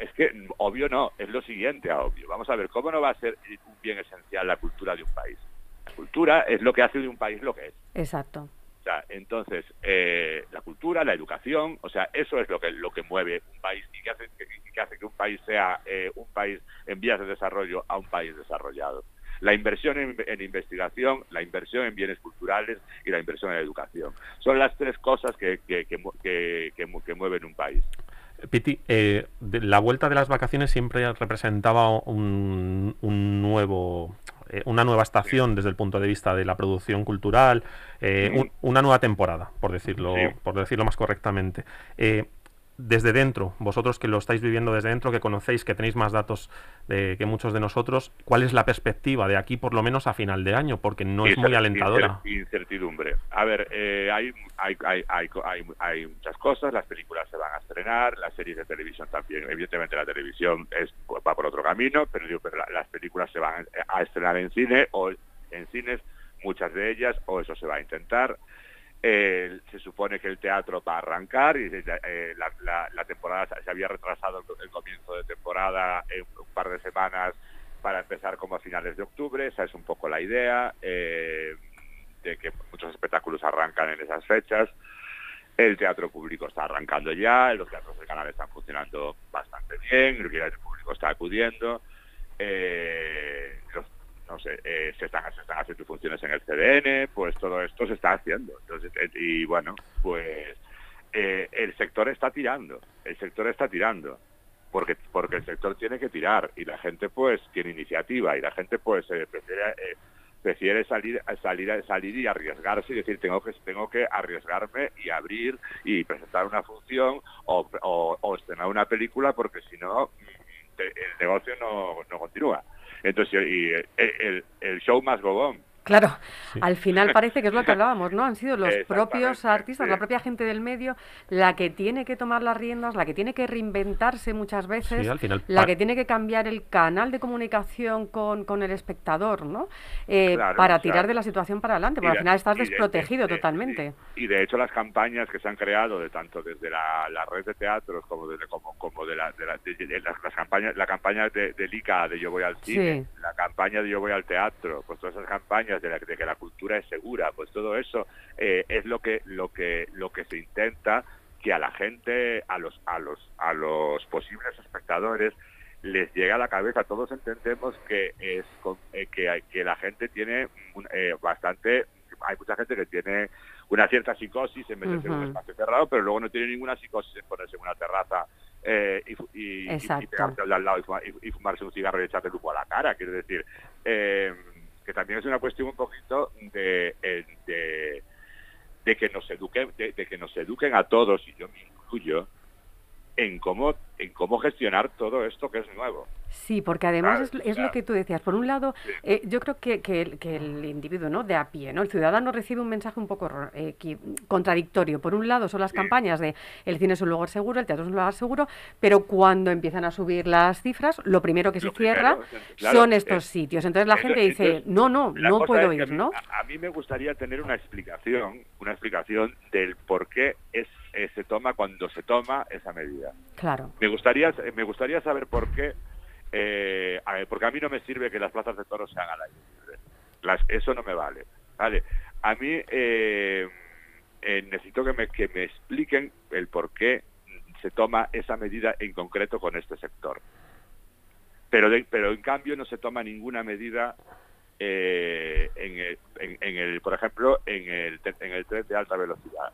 es que obvio no, es lo siguiente a obvio. Vamos a ver, ¿cómo no va a ser un bien esencial la cultura de un país? La cultura es lo que hace de un país lo que es. Exacto. O sea, entonces, eh, la cultura, la educación, o sea, eso es lo que, lo que mueve un país y que hace que, hace que un país sea eh, un país en vías de desarrollo a un país desarrollado. La inversión en, investigación, la inversión en bienes culturales y la inversión en educación. Son las tres cosas que, que, que mueven un país. Piti, eh, la vuelta de las vacaciones siempre representaba un, nuevo, eh, una nueva estación desde el punto de vista de la producción cultural, eh, una nueva temporada, por decirlo, por decirlo más correctamente desde dentro, vosotros que lo estáis viviendo desde dentro, que conocéis, que tenéis más datos de, que muchos de nosotros, ¿cuál es la perspectiva de aquí por lo menos a final de año? Porque no es muy alentadora. Incertidumbre. A ver, eh, hay, hay, hay, hay, muchas cosas, las películas se van a estrenar, las series de televisión también, evidentemente la televisión es, va por otro camino, pero, pero las películas se van a estrenar en cine o en cines, muchas de ellas, o eso se va a intentar se supone que el teatro va a arrancar y eh, la, temporada se había retrasado el, comienzo de temporada en un par de semanas para empezar como a finales de octubre. Esa es un poco la idea eh, de que muchos espectáculos arrancan en esas fechas. El teatro público está arrancando ya, los teatros del canal están funcionando bastante bien, el público está acudiendo. Eh, no sé, eh, se, están, se están haciendo funciones en el CDN, pues todo esto se está haciendo. Entonces, eh, y bueno, pues eh, el sector está tirando, el sector está tirando, porque porque el sector tiene que tirar y la gente pues tiene iniciativa y la gente pues prefiere prefiere salir salir salir y arriesgarse y decir tengo que tengo que arriesgarme y abrir y presentar una función o, o, estrenar una película porque si no mm, el negocio no, no continúa entonces, y eh, el, el show más go Claro, al final <laughs> parece que es lo que hablábamos, ¿no? Han sido los propios artistas, la propia gente del medio, la que tiene que tomar las riendas, la que tiene que reinventarse muchas veces, la que tiene que cambiar el canal de comunicación con, con el espectador, ¿no? Eh, para tirar de la situación para adelante, porque al final estás desprotegido totalmente. Y, de hecho las campañas que se han creado, de tanto desde la, red de teatros como, desde, como, como de, la, de, las, campañas, la campaña de, de ICA, de Yo voy al cine, la campaña de Yo voy al teatro, pues todas esas campañas de, que la cultura es segura, pues todo eso eh, es lo que lo que lo que se intenta que a la gente, a los a los a los posibles espectadores les llega a la cabeza. Todos entendemos que es eh, que, que la gente tiene eh, bastante, hay mucha gente que tiene una cierta psicosis en meterse en un espacio cerrado, pero luego no tiene ninguna psicosis en ponerse en una terraza y, y, al lado y, fumarse un cigarro y echarle humo a la cara. Quiero decir, eh, que también es una cuestión un poquito de, eh, de, de que nos eduquen, de, que nos eduquen a todos, y yo me incluyo, en cómo, en cómo gestionar todo esto que es nuevo. Sí, porque además es, lo que tú decías. Por un lado, eh, yo creo que, que, el, individuo ¿no? de a pie, ¿no? el ciudadano recibe un mensaje un poco eh, contradictorio. Por un lado son las campañas de el cine es un lugar seguro, el teatro es un lugar seguro, pero cuando empiezan a subir las cifras, lo primero que se cierra son estos sitios. Entonces la gente dice, no, no, no puedo ir, ¿no? A, mí me gustaría tener una explicación, una explicación del por qué es, eh, se toma cuando se toma esa medida. Claro. Me gustaría, me gustaría saber por qué eh, porque a mí no me sirve que las plazas de toros sean al aire Las, eso no me vale. ¿vale? A mí eh, eh, necesito que me, que me expliquen el por qué se toma esa medida en concreto con este sector. Pero, pero en cambio no se toma ninguna medida eh, en, el, por ejemplo, en el, en el tren de alta velocidad.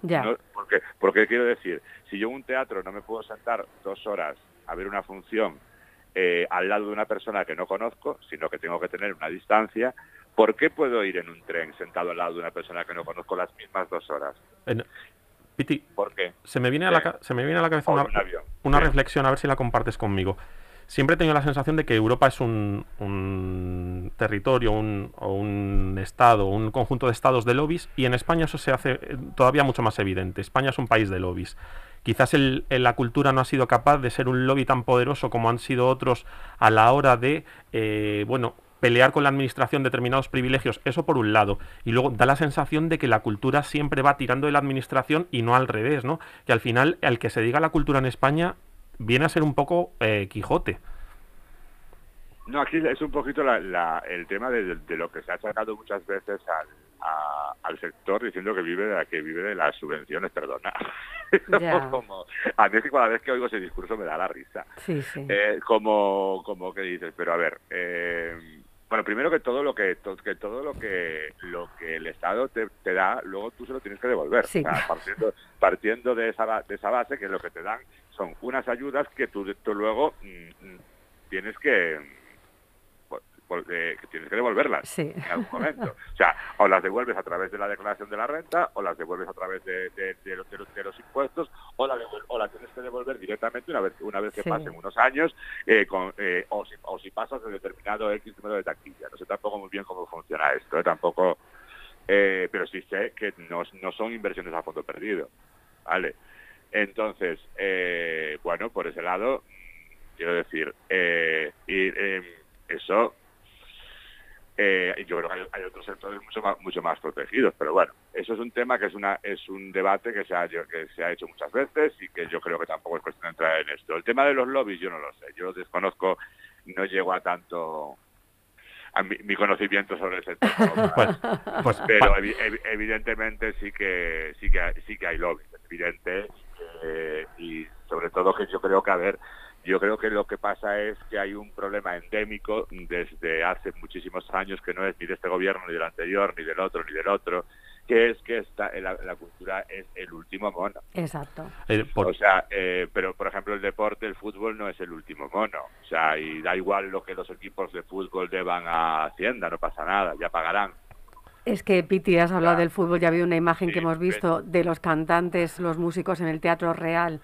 Porque, porque quiero decir, si yo en un teatro no me puedo sentar dos horas a ver una función eh, al lado de una persona que no conozco, sino que tengo que tener una distancia, ¿por qué puedo ir en un tren sentado al lado de una persona que no conozco las mismas dos horas? Piti, ¿por qué? Se me viene, a, la, se me viene a la cabeza una, una reflexión, a ver si la compartes conmigo. Siempre he tenido la sensación de que Europa es un, territorio un estado, un conjunto de estados de lobbies y en España eso se hace eh, todavía mucho más evidente. España es un país de lobbies. Quizás el, la cultura no ha sido capaz de ser un lobby tan poderoso como han sido otros a la hora de, eh, bueno, pelear con la administración determinados privilegios, eso por un lado, y luego da la sensación de que la cultura siempre va tirando de la administración y no al revés, ¿no? Que al final el que se diga la cultura en España viene a ser un poco eh, Quijote. No, aquí es un poquito el tema de, lo que se ha sacado muchas veces al, sector diciendo que vive de, que vive de las subvenciones, perdona. <laughs> como, a mí es que cada vez que oigo ese discurso me da la risa. Sí, sí. Eh, como, como que dices, pero a ver, eh, bueno, primero que todo lo que, que todo lo que lo que el Estado te, da, luego tú se lo tienes que devolver. partiendo, partiendo de esa de esa base que lo que te dan son unas ayudas que tú, luego mm, mm, tienes que que tienes que devolverlas en algún momento. O sea, o las devuelves a través de la declaración de la renta, o las devuelves a través de, los, impuestos, o la, o la tienes que devolver directamente una vez, una vez que pasen unos años, eh, con, eh, o, si, o si pasas de determinado X número de taquilla. No sé tampoco muy bien cómo funciona esto, tampoco, pero sí sé que no, no son inversiones a fondo perdido. ¿Vale? Entonces, bueno, por ese lado, quiero decir, y, eso eh, yo creo que hay, otros sectores mucho más, mucho más protegidos, pero bueno, eso es un tema que es una es un debate que se ha que se ha hecho muchas veces y que yo creo que tampoco es cuestión de entrar en esto. El tema de los lobbies yo no lo sé, yo desconozco, no llego a tanto a mi, conocimiento sobre ese tema, <laughs> pues, pues, pero evidentemente sí que sí que sí que hay lobbies, es evidente eh, y sobre todo que yo creo que a ver yo creo que lo que pasa es que hay un problema endémico desde hace muchísimos años que no es ni de este gobierno, ni del anterior, ni del otro, ni del otro, que es que esta, la, cultura es el último mono. Exacto. Eh, o sea, eh, pero por ejemplo el deporte, el fútbol no es el último mono. O sea, y da igual lo que los equipos de fútbol deban a Hacienda, no pasa nada, ya pagarán. Es que, Piti, has hablado del fútbol, ya ha habido una imagen que hemos visto de los cantantes, los músicos en el Teatro Real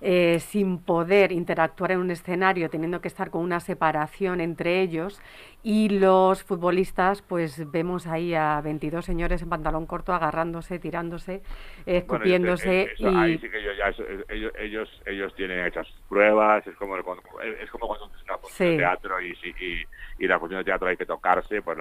eh, sin poder interactuar en un escenario, teniendo que estar con una separación entre ellos. Y los futbolistas, pues vemos ahí a 22 señores en pantalón corto agarrándose, tirándose, escupiéndose. y... Ahí sí que ellos, ellos, ellos, tienen hechas pruebas, es como, es como cuando es una función de teatro y, y, y, la función de teatro hay que tocarse, pues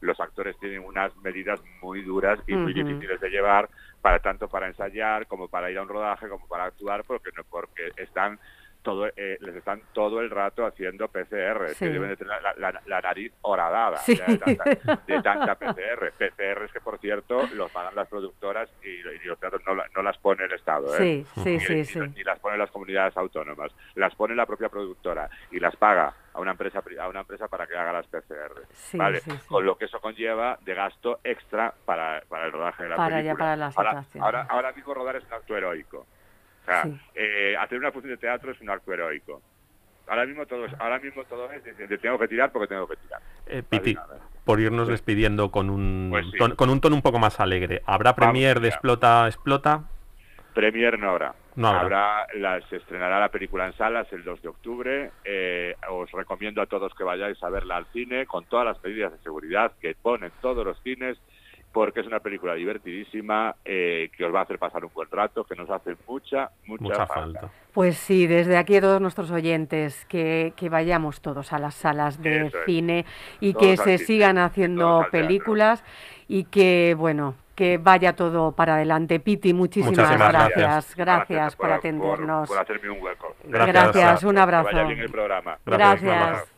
los actores tienen unas medidas muy duras y muy difíciles de llevar para tanto para ensayar como para ir a un rodaje como para actuar porque no porque están todo eh, les están todo el rato haciendo PCR que deben de tener la, nariz horadada de, tanta, PCR PCRs que por cierto los pagan las productoras y, los teatros no, las pone el Estado ¿eh? sí, sí, sí, ni, las pone las comunidades autónomas las pone la propia productora y las paga a una empresa a una empresa para que haga las PCR vale con lo que eso conlleva de gasto extra para, para el rodaje de la para película. para la ahora, ahora, ahora mismo rodar es un acto heroico o sea, eh, hacer una función de teatro es un acto heroico. Ahora mismo todo es, ahora mismo todo es de, tengo que tirar porque tengo que tirar. Eh, Piti, por irnos despidiendo con un, pues con un tono un poco más alegre. ¿Habrá premier de Explota, Explota? Premier no habrá. No habrá. se estrenará la película en salas el 2 de octubre. Eh, os recomiendo a todos que vayáis a verla al cine con todas las medidas de seguridad que ponen todos los cines porque es una película divertidísima eh, que os va a hacer pasar un buen rato, que nos hace mucha, mucha, falta. Pues sí, desde aquí a todos nuestros oyentes, que, que vayamos todos a las salas de cine y que se sigan haciendo películas y que, bueno, que vaya todo para adelante. Piti, muchísimas gracias. Gracias, por, atendernos. Por, hacerme un hueco. Gracias, un abrazo. Que vaya bien el programa. Gracias.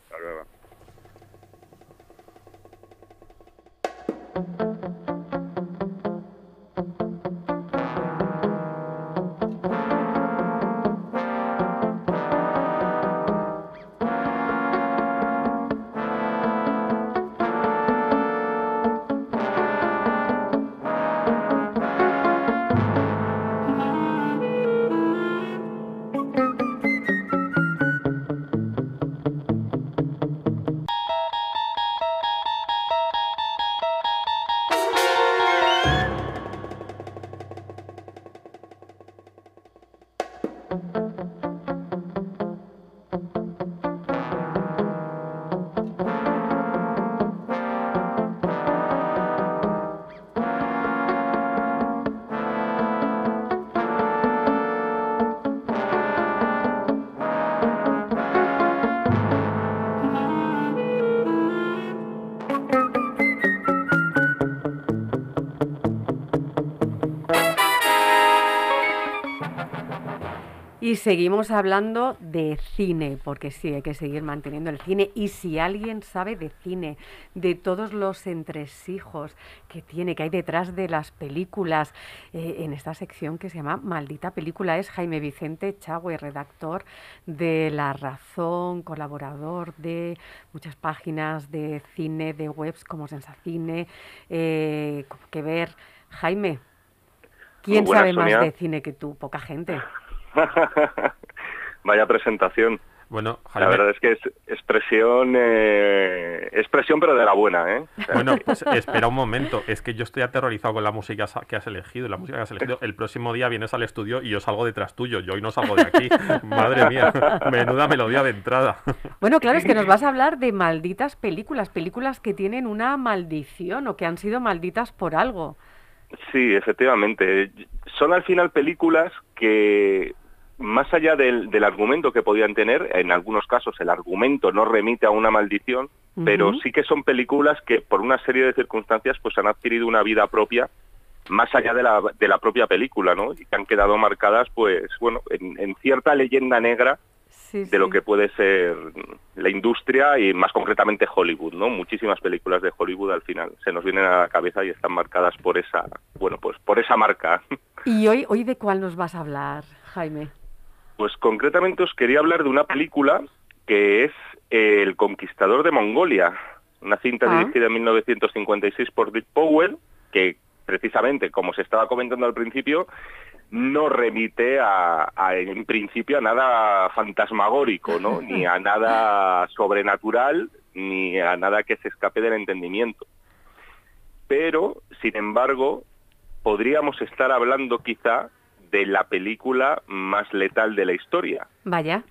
Y seguimos hablando de cine, porque sí, hay que seguir manteniendo el cine. Y si alguien sabe de cine, de todos los entresijos que tiene, que hay detrás de las películas, eh, en esta sección que se llama Maldita Película, es Jaime Vicente Chagüe, redactor de La Razón, colaborador de muchas páginas de cine, de webs como Sensacine, eh, que ver. Jaime, ¿quién sabe más de cine que tú? Poca gente. <laughs> Vaya presentación. Bueno, la verdad es que es expresión, eh, expresión pero de la buena, ¿eh? Bueno, pues <laughs> espera un momento, es que yo estoy aterrorizado con la música que has elegido, la música que has elegido. El próximo día vienes al estudio y yo salgo detrás tuyo, yo hoy no salgo de aquí. <laughs> Madre mía, menuda melodía de entrada. Bueno, claro, es que nos vas a hablar de malditas películas, películas que tienen una maldición o que han sido malditas por algo. Sí, efectivamente. Son al final películas que más allá del, argumento que podían tener, en algunos casos el argumento no remite a una maldición, pero sí que son películas que por una serie de circunstancias pues han adquirido una vida propia más allá de la, de la propia película, ¿no? Y que han quedado marcadas, pues, bueno, en, cierta leyenda negra de lo que puede ser la industria y más concretamente Hollywood, ¿no? Muchísimas películas de Hollywood al final se nos vienen a la cabeza y están marcadas por esa, bueno, pues por esa marca. ¿Y hoy, hoy de cuál nos vas a hablar, Jaime? Pues concretamente os quería hablar de una película que es El Conquistador de Mongolia, una cinta ah. dirigida en 1956 por Dick Powell, que precisamente, como se estaba comentando al principio, no remite a, en principio a nada fantasmagórico, ¿no? <laughs> ni a nada sobrenatural, ni a nada que se escape del entendimiento. Pero, sin embargo, podríamos estar hablando quizá de la película más letal de la historia. Vaya.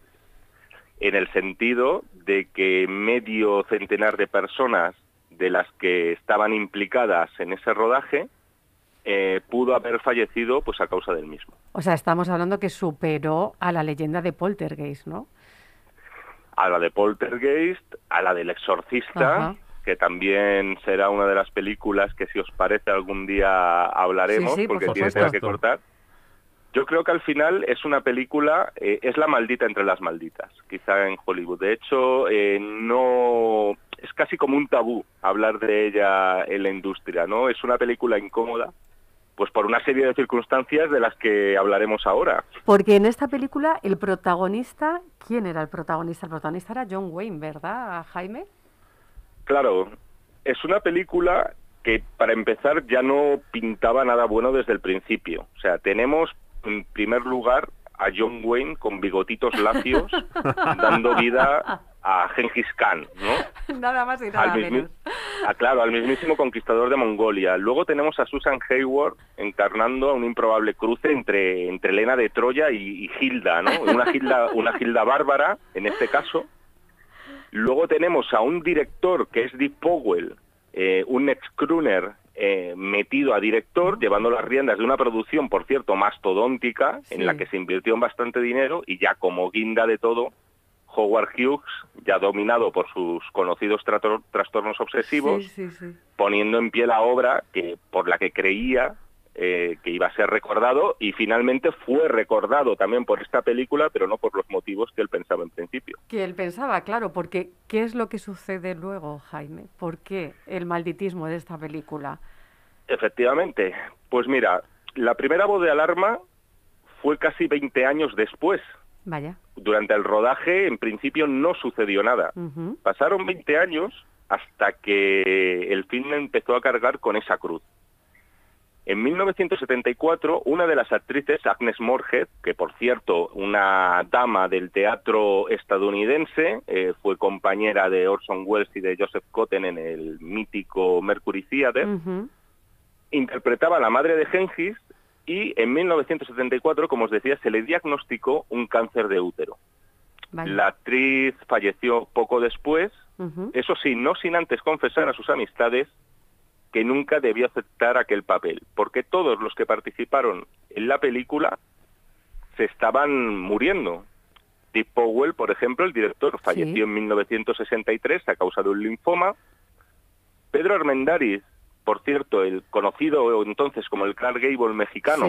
En el sentido de que medio centenar de personas de las que estaban implicadas en ese rodaje eh, pudo haber fallecido pues a causa del mismo. O sea, estamos hablando que superó a la leyenda de Poltergeist, ¿no? A la de Poltergeist, a la del exorcista, que también será una de las películas que si os parece algún día hablaremos, porque tiene que cortar. Yo creo que al final es una película, eh, es la maldita entre las malditas, quizá en Hollywood. De hecho, eh, no es casi como un tabú hablar de ella en la industria, ¿no? Es una película incómoda, pues por una serie de circunstancias de las que hablaremos ahora. Porque en esta película el protagonista, ¿quién era el protagonista? El protagonista era John Wayne, ¿verdad, Jaime? Claro, es una película que para empezar ya no pintaba nada bueno desde el principio. O sea, tenemos en primer lugar a John Wayne con bigotitos lacios <laughs> dando vida a Genghis Khan, ¿no? Nada más y nada menos. Ah, claro, al mismísimo conquistador de Mongolia. Luego tenemos a Susan Hayward encarnando a un improbable cruce entre, entre Elena de Troya y, Hilda, ¿no? Una Hilda, una Hilda bárbara, en este caso. Luego tenemos a un director que es Dick Powell, eh, un ex-crooner eh, metido a director, llevando las riendas de una producción, por cierto, mastodóntica, en la que se invirtió bastante dinero y ya como guinda de todo, Howard Hughes, ya dominado por sus conocidos trastornos obsesivos, poniendo en pie la obra que por la que creía eh, que iba a ser recordado y finalmente fue recordado también por esta película, pero no por los motivos que él pensaba en principio. Que él pensaba, claro, porque ¿qué es lo que sucede luego, Jaime? ¿Por qué el malditismo de esta película? Efectivamente, pues mira, la primera voz de alarma fue casi 20 años después. Vaya. Durante el rodaje, en principio, no sucedió nada. Pasaron 20 años hasta que el film empezó a cargar con esa cruz. En 1974, una de las actrices, Agnes Morhead, que por cierto, una dama del teatro estadounidense, eh, fue compañera de Orson Welles y de Joseph Cotten en el mítico Mercury Theater, interpretaba a la madre de Gengis y en 1974, como os decía, se le diagnosticó un cáncer de útero. La actriz falleció poco después, eso sí, no sin antes confesar a sus amistades que nunca debió aceptar aquel papel, porque todos los que participaron en la película se estaban muriendo. Dick Powell, por ejemplo, el director, falleció en 1963 a causa de un linfoma. Pedro Armendáriz, por cierto, el conocido entonces como el Clark Gable mexicano,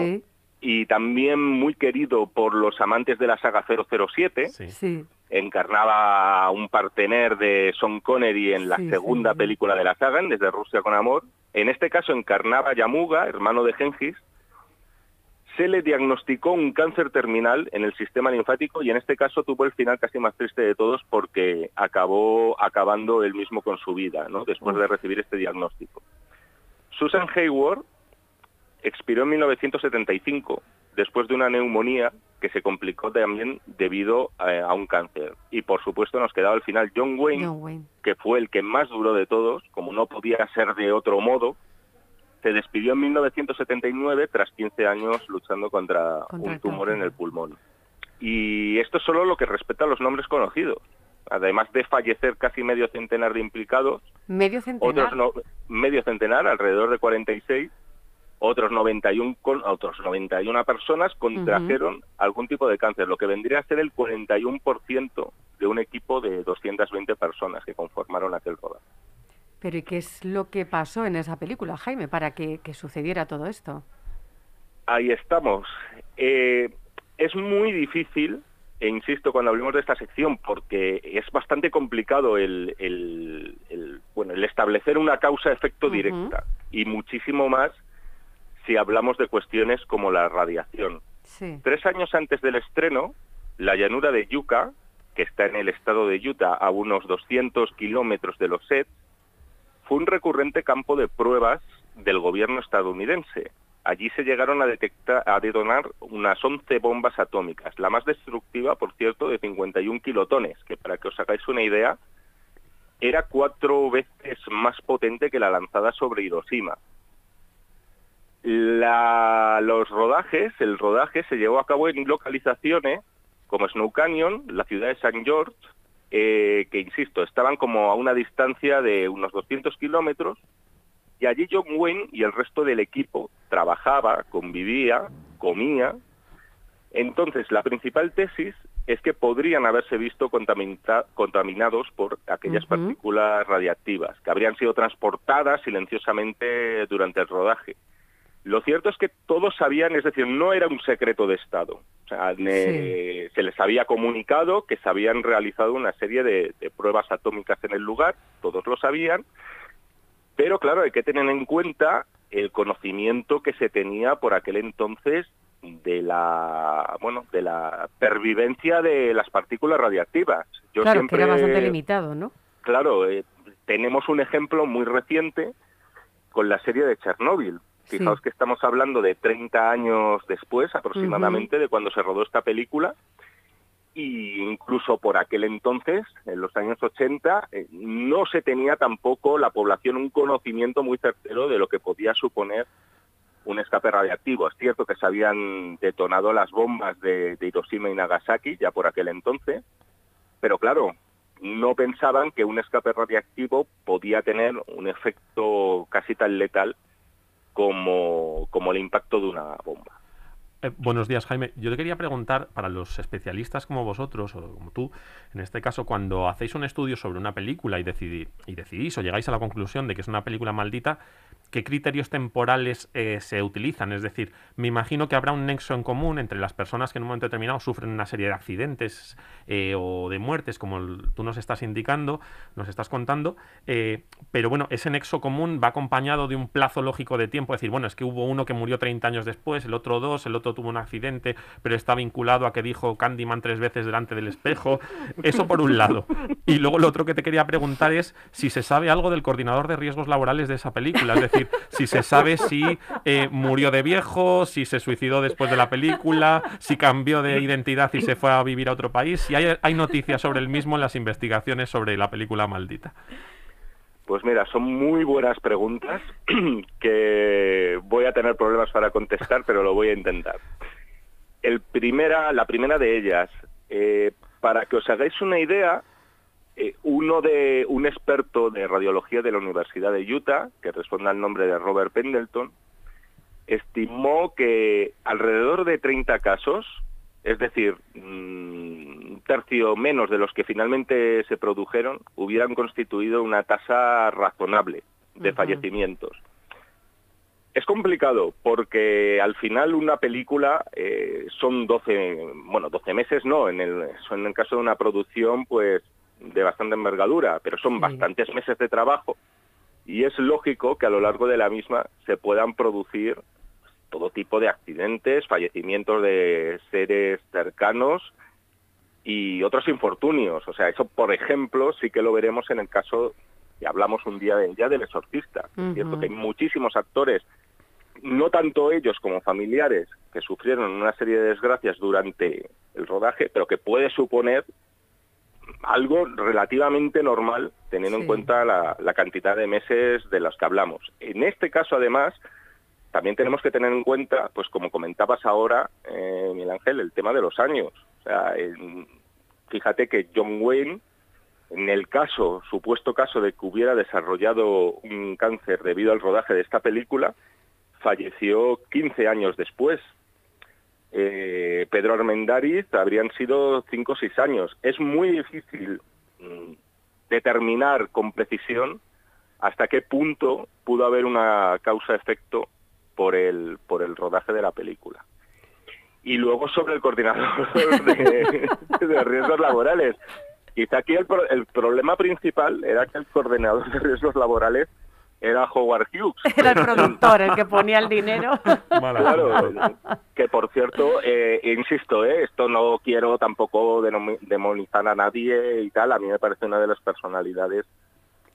y también muy querido por los amantes de la saga 007, sí encarnaba a un partener de Sean Connery en la segunda película de la saga, en Desde Rusia con Amor. En este caso encarnaba a Yamuga, hermano de Gengis. Se le diagnosticó un cáncer terminal en el sistema linfático y en este caso tuvo el final casi más triste de todos porque acabó acabando él mismo con su vida, ¿no? después de recibir este diagnóstico. Susan Hayward expiró en 1975 después de una neumonía que se complicó también debido eh, a, un cáncer. Y por supuesto nos quedaba al final John Wayne, que fue el que más duró de todos, como no podía ser de otro modo. Se despidió en 1979 tras 15 años luchando contra, un tumor en el pulmón. Y esto es solo lo que respecta a los nombres conocidos. Además de fallecer casi medio centenar de implicados, medio centenar, otros no, medio centenar, alrededor de 46, otros 91, con, otros 91 personas contrajeron algún tipo de cáncer, lo que vendría a ser el 41% de un equipo de 220 personas que conformaron aquel rodaje. Pero ¿y qué es lo que pasó en esa película, Jaime, para que, sucediera todo esto? Ahí estamos. Eh, es muy difícil, e insisto cuando hablemos de esta sección, porque es bastante complicado el, bueno, el establecer una causa-efecto directa y muchísimo más si hablamos de cuestiones como la radiación. Tres años antes del estreno, la llanura de Yucca, que está en el estado de Utah a unos 200 kilómetros de los sets, fue un recurrente campo de pruebas del gobierno estadounidense. Allí se llegaron a, detectar, a detonar unas 11 bombas atómicas, la más destructiva, por cierto, de 51 kilotones, que para que os hagáis una idea, era cuatro veces más potente que la lanzada sobre Hiroshima. La, los rodajes, el rodaje se llevó a cabo en localizaciones como Snow Canyon, la ciudad de St. George, eh, que insisto, estaban como a una distancia de unos 200 kilómetros, y allí John Wayne y el resto del equipo trabajaba, convivía, comía. Entonces, la principal tesis es que podrían haberse visto contaminados por aquellas partículas radiactivas, que habrían sido transportadas silenciosamente durante el rodaje. Lo cierto es que todos sabían, es decir, no era un secreto de Estado. Se les había comunicado que se habían realizado una serie de, pruebas atómicas en el lugar, todos lo sabían, pero claro, hay que tener en cuenta el conocimiento que se tenía por aquel entonces de la bueno de la pervivencia de las partículas radiactivas. Yo claro, que era bastante limitado, ¿no? Claro, eh, tenemos un ejemplo muy reciente con la serie de Chernóbil. Fijaos que estamos hablando de 30 años después aproximadamente de cuando se rodó esta película. Y incluso por aquel entonces, en los años 80, eh, no se tenía tampoco la población un conocimiento muy certero de lo que podía suponer un escape radiactivo. Es cierto que se habían detonado las bombas de, de Hiroshima y Nagasaki ya por aquel entonces, pero claro, no pensaban que un escape radiactivo podía tener un efecto casi tan letal como, como el impacto de una bomba. Eh, buenos días, Jaime. Yo te quería preguntar, para los especialistas como vosotros, o como tú, en este caso, cuando hacéis un estudio sobre una película y, y decidís o llegáis a la conclusión de que es una película maldita, ¿qué criterios temporales eh, se utilizan? Es decir, me imagino que habrá un nexo en común entre las personas que en un momento determinado sufren una serie de accidentes eh, o de muertes, como tú nos estás indicando, nos estás contando, pero bueno, ese nexo común va acompañado de un plazo lógico de tiempo, es decir, bueno, es que hubo uno que murió 30 años después, el otro dos, el otro tuvo un accidente, pero está vinculado a que dijo Candyman tres veces delante del espejo. Eso por un lado. Y luego lo otro que te quería preguntar es si se sabe algo del coordinador de riesgos laborales de esa película. Es decir, si se sabe si eh, murió de viejo, si se suicidó después de la película, si cambió de identidad y se fue a vivir a otro país. Si hay, hay noticias sobre el mismo en las investigaciones sobre la película maldita. Pues mira, son muy buenas preguntas <clears throat> que voy a tener problemas para contestar, pero lo voy a intentar. El primera, la primera de ellas, eh, para que os hagáis una idea, eh, uno de un experto de radiología de la Universidad de Utah, que responde al nombre de Robert Pendleton, estimó que alrededor de 30 casos, es decir, mm, un tercio menos de los que finalmente se produjeron, hubieran constituido una tasa razonable de fallecimientos. Es complicado porque al final una película eh, son 12, bueno, 12 meses no, en el, en el caso de una producción pues de bastante envergadura, pero son bastantes meses de trabajo. Y es lógico que a lo largo de la misma se puedan producir todo tipo de accidentes, fallecimientos de seres cercanos y otros infortunios. O sea, eso, por ejemplo, sí que lo veremos en el caso, y hablamos un día de, ya del exorcista. Cierto que hay muchísimos actores, no tanto ellos como familiares, que sufrieron una serie de desgracias durante el rodaje, pero que puede suponer algo relativamente normal teniendo en cuenta la, la, cantidad de meses de los que hablamos. En este caso, además, también tenemos que tener en cuenta, pues como comentabas ahora, eh, Miguel Ángel, el tema de los años. Fíjate que John Wayne, en el caso, supuesto caso de que hubiera desarrollado un cáncer debido al rodaje de esta película, falleció 15 años después. Eh, Pedro Armendáriz habrían sido 5 o 6 años. Es muy difícil mm, determinar con precisión hasta qué punto pudo haber una causa-efecto por el, por el rodaje de la película. Y luego sobre el coordinador <laughs> de, riesgos laborales. Quizá aquí el, el problema principal era que el coordinador de riesgos laborales era Howard Hughes. <laughs> Era el productor el que ponía el dinero. <laughs> Claro, que por cierto, eh, insisto, eh, esto no quiero tampoco demonizar a nadie y tal, a mí me parece una de las personalidades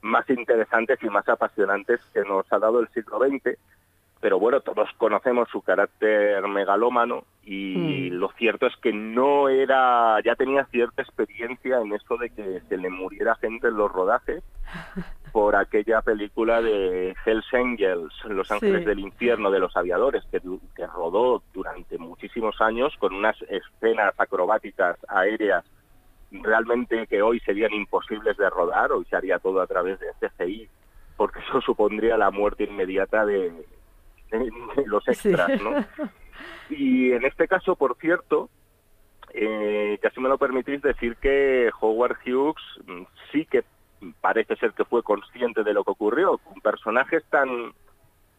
más interesantes y más apasionantes que nos ha dado el siglo XX, pero bueno, todos conocemos su carácter megalómano y mm. lo cierto es que no era, ya tenía cierta experiencia en eso de que se le muriera gente en los rodajes <laughs> por aquella película de Hells Angels, Los Ángeles del Infierno de los Aviadores, que, que rodó durante muchísimos años con unas escenas acrobáticas aéreas realmente que hoy serían imposibles de rodar, hoy se haría todo a través de CGI, porque eso supondría la muerte inmediata de, <laughs> los extras, ¿no? <laughs> Y en este caso, por cierto, eh, que así me lo permitís decir que Howard Hughes mm, sí que parece ser que fue consciente de lo que ocurrió. Con personajes tan,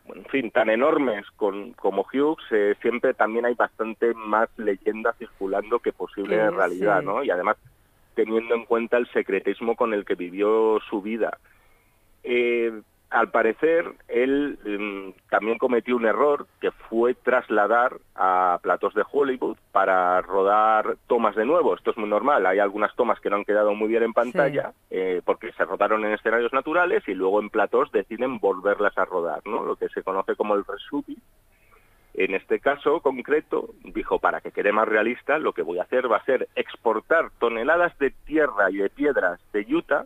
en fin, tan enormes con, como Hughes, eh, siempre también hay bastante más leyenda circulando que posible realidad, ¿no? Y además teniendo en cuenta el secretismo con el que vivió su vida. Eh, al parecer, él em, también cometió un error que fue trasladar a platos de Hollywood para rodar tomas de nuevo. Esto es muy normal. Hay algunas tomas que no han quedado muy bien en pantalla eh, porque se rodaron en escenarios naturales y luego en platos deciden volverlas a rodar, ¿no? Lo que se conoce como el reshoot. En este caso concreto, dijo, para que quede más realista, lo que voy a hacer va a ser exportar toneladas de tierra y de piedras de Utah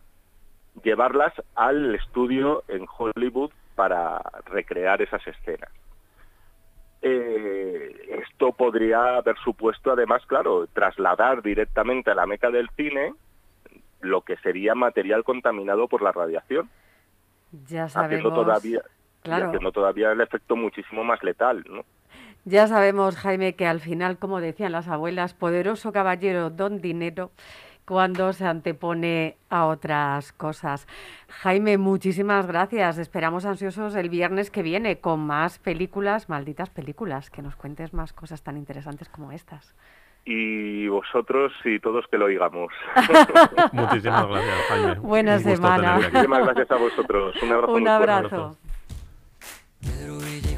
llevarlas al estudio en Hollywood para recrear esas escenas. Eh, esto podría haber supuesto además, claro, trasladar directamente a la meca del cine lo que sería material contaminado por la radiación. Ya sabemos. Haciendo todavía, haciendo todavía el efecto muchísimo más letal, ¿no? Ya sabemos, Jaime, que al final, como decían las abuelas, poderoso caballero don dinero cuando se antepone a otras cosas. Jaime, muchísimas gracias. Esperamos ansiosos el viernes que viene con más películas, malditas películas, que nos cuentes más cosas tan interesantes como estas. Y vosotros y todos que lo oigamos. <laughs> muchísimas gracias, Jaime. <laughs> Buena semana. Muchísimas gracias a vosotros. Un abrazo. Un abrazo.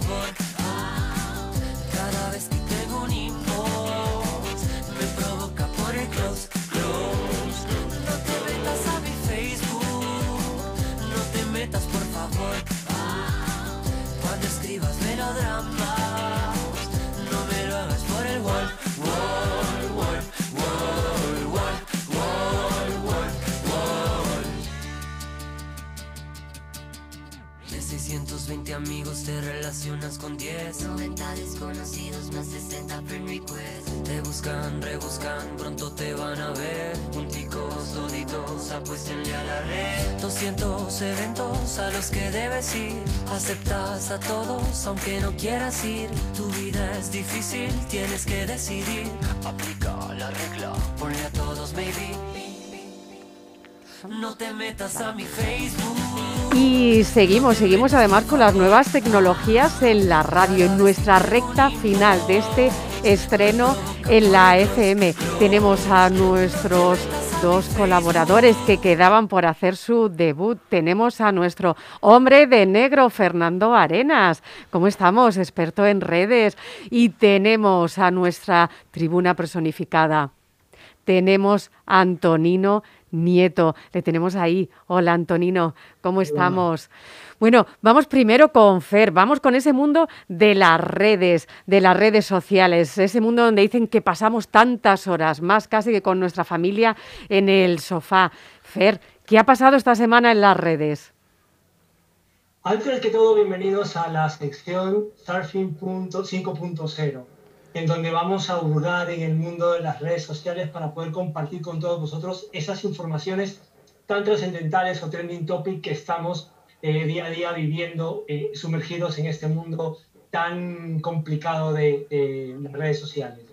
favor. Cada vez que tengo un inbox me provoca por el close, close. No te metas a mi Facebook, no te metas por favor. Cuando escribas melodramas, 620 amigos te relacionas con 10 90 desconocidos más 60 friend requests Te buscan, rebuscan, pronto te van a ver. Punticos, doditos, apuéstenle a la red. 200 eventos a los que debes ir. Aceptas a todos aunque no quieras ir. Tu vida es difícil, tienes que decidir No te metas a mi Facebook Y seguimos, seguimos además con las nuevas tecnologías en la radio, en nuestra recta final de este estreno en la FM. Tenemos a nuestros dos colaboradores que quedaban por hacer su debut. Tenemos a nuestro hombre de negro, Fernando Arenas. ¿Cómo estamos? Experto en redes. Y tenemos a nuestra tribuna personificada. Tenemos a Antonino Nieto. Le tenemos ahí. Hola, Antonino. ¿Cómo estamos? Bueno, vamos primero con Fer, vamos con ese mundo de las redes, de las redes sociales, ese mundo donde dicen que pasamos tantas horas, más casi que con nuestra familia en el sofá. Fer, ¿qué ha pasado esta semana en las redes? Antes que todo, bienvenidos a la sección Surfing 5.0 en donde vamos a hurgar en el mundo de las redes sociales para poder compartir con todos vosotros esas informaciones tan trascendentales o trending topic que estamos eh, día a día viviendo eh, sumergidos en este mundo tan complicado de, de, las redes sociales.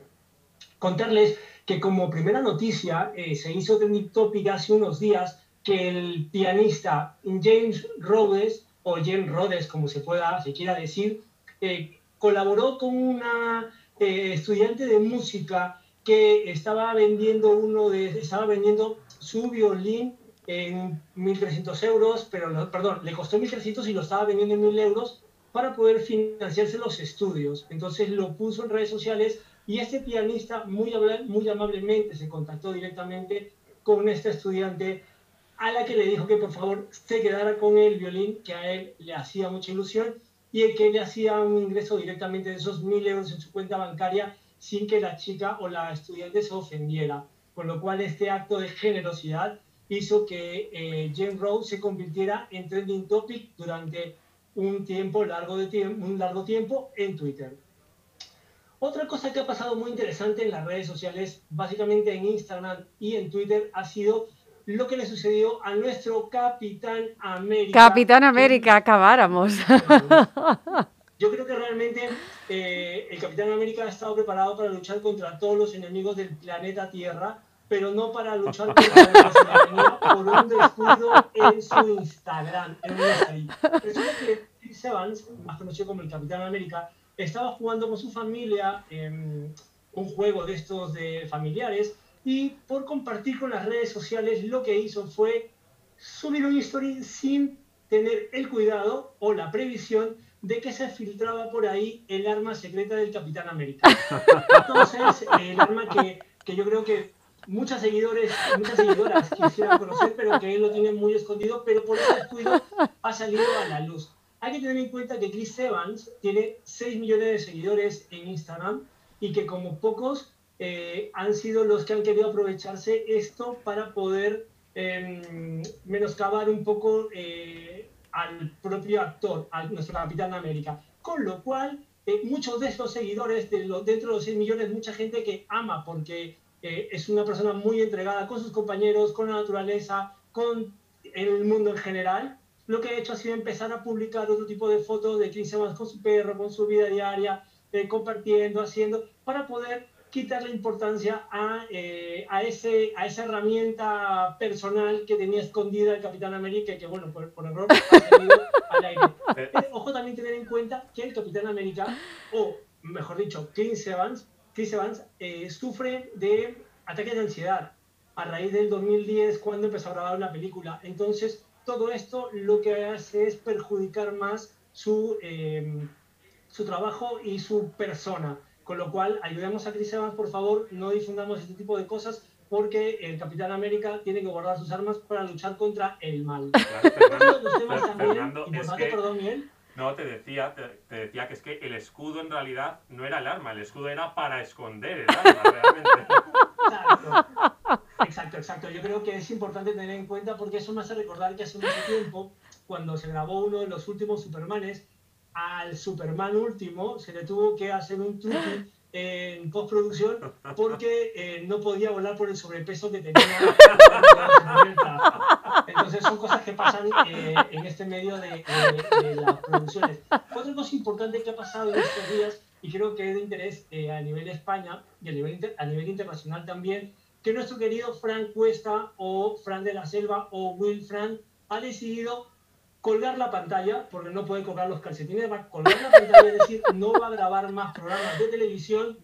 Contarles que como primera noticia eh, se hizo trending topic hace unos días que el pianista James Rhodes, o James Rhodes como se pueda, se quiera decir, colaboró con una eh, estudiante de música que estaba vendiendo uno de, estaba vendiendo su violín en 1.300 euros, pero perdón, le costó 1.300 y lo estaba vendiendo en 1.000 euros para poder financiarse los estudios. Entonces lo puso en redes sociales y este pianista muy, muy amablemente se contactó directamente con esta estudiante a la que le dijo que por favor se quedara con el violín, que a él le hacía mucha ilusión y el que le hacía un ingreso directamente de esos mil euros en su cuenta bancaria sin que la chica o la estudiante se ofendiera. Con lo cual este acto de generosidad hizo que eh, Jane Rose se convirtiera en trending topic durante un tiempo largo de tiempo, un largo tiempo en Twitter. Otra cosa que ha pasado muy interesante en las redes sociales, básicamente en Instagram y en Twitter, ha sido lo que le sucedió a nuestro Capitán América. Capitán América, acabáramos. Yo creo que realmente eh, el Capitán América ha estado preparado para luchar contra todos los enemigos del planeta Tierra, pero no para luchar contra por un descuido en su Instagram. En Resulta que Chris Evans, más conocido como el Capitán América, estaba jugando con su familia en un juego de estos de familiares y por compartir con las redes sociales lo que hizo fue subir un story sin tener el cuidado o la previsión de que se filtraba por ahí el arma secreta del Capitán América. Entonces, el arma que, que yo creo que muchas seguidores, muchas seguidoras quisieran conocer, pero que él lo tiene muy escondido, pero por ese descuido ha salido a la luz. Hay que tener en cuenta que Chris Evans tiene 6 millones de seguidores en Instagram y que como pocos eh, han sido los que han querido aprovecharse esto para poder em, menoscabar un poco eh, al propio actor, a nuestro Capitán América. Con lo cual, eh, muchos de estos seguidores, de dentro de los 6 millones, mucha gente que ama porque es una persona muy entregada con sus compañeros, con la naturaleza, con el mundo en general, lo que ha hecho ha sido empezar a publicar otro tipo de fotos de 15 Evans con su perro, con su vida diaria, compartiendo, haciendo, para poder quitarle importancia a, eh, a, ese, a esa herramienta personal que tenía escondida el Capitán América que, bueno, por, error ha salido al aire. <laughs> Eh, ojo también tener en cuenta que el Capitán América, o mejor dicho, Chris Evans, Chris Evans eh, sufre de ataques de ansiedad a raíz del 2010 cuando empezó a grabar una película. Entonces, todo esto lo que hace es perjudicar más su, su trabajo y su persona. Con lo cual, ayudemos a Chris Evans, por favor, no difundamos este tipo de cosas porque el Capitán América tiene que guardar sus armas para luchar contra el mal. Fernando, No, te decía, te, decía que es que el escudo en realidad no era el arma, el escudo era para esconder el arma, <laughs> realmente. Exacto. exacto, exacto. Yo creo que es importante tener en cuenta porque eso me hace recordar que hace mucho tiempo, cuando se grabó uno de los últimos Supermanes, al Superman último se le tuvo que hacer un truque <laughs> en postproducción porque eh, no podía volar por el sobrepeso que tenía. <laughs> Entonces son cosas que pasan eh, en este medio de, las producciones. Otra cosa importante que ha pasado en estos días y creo que es de interés eh, a nivel España y a nivel, a nivel internacional también, que nuestro querido Frank Cuesta o Frank de la Selva o Will Frank ha decidido colgar la pantalla, porque no puede colgar los calcetines, va a colgar la pantalla, es decir, no va a grabar más programas de televisión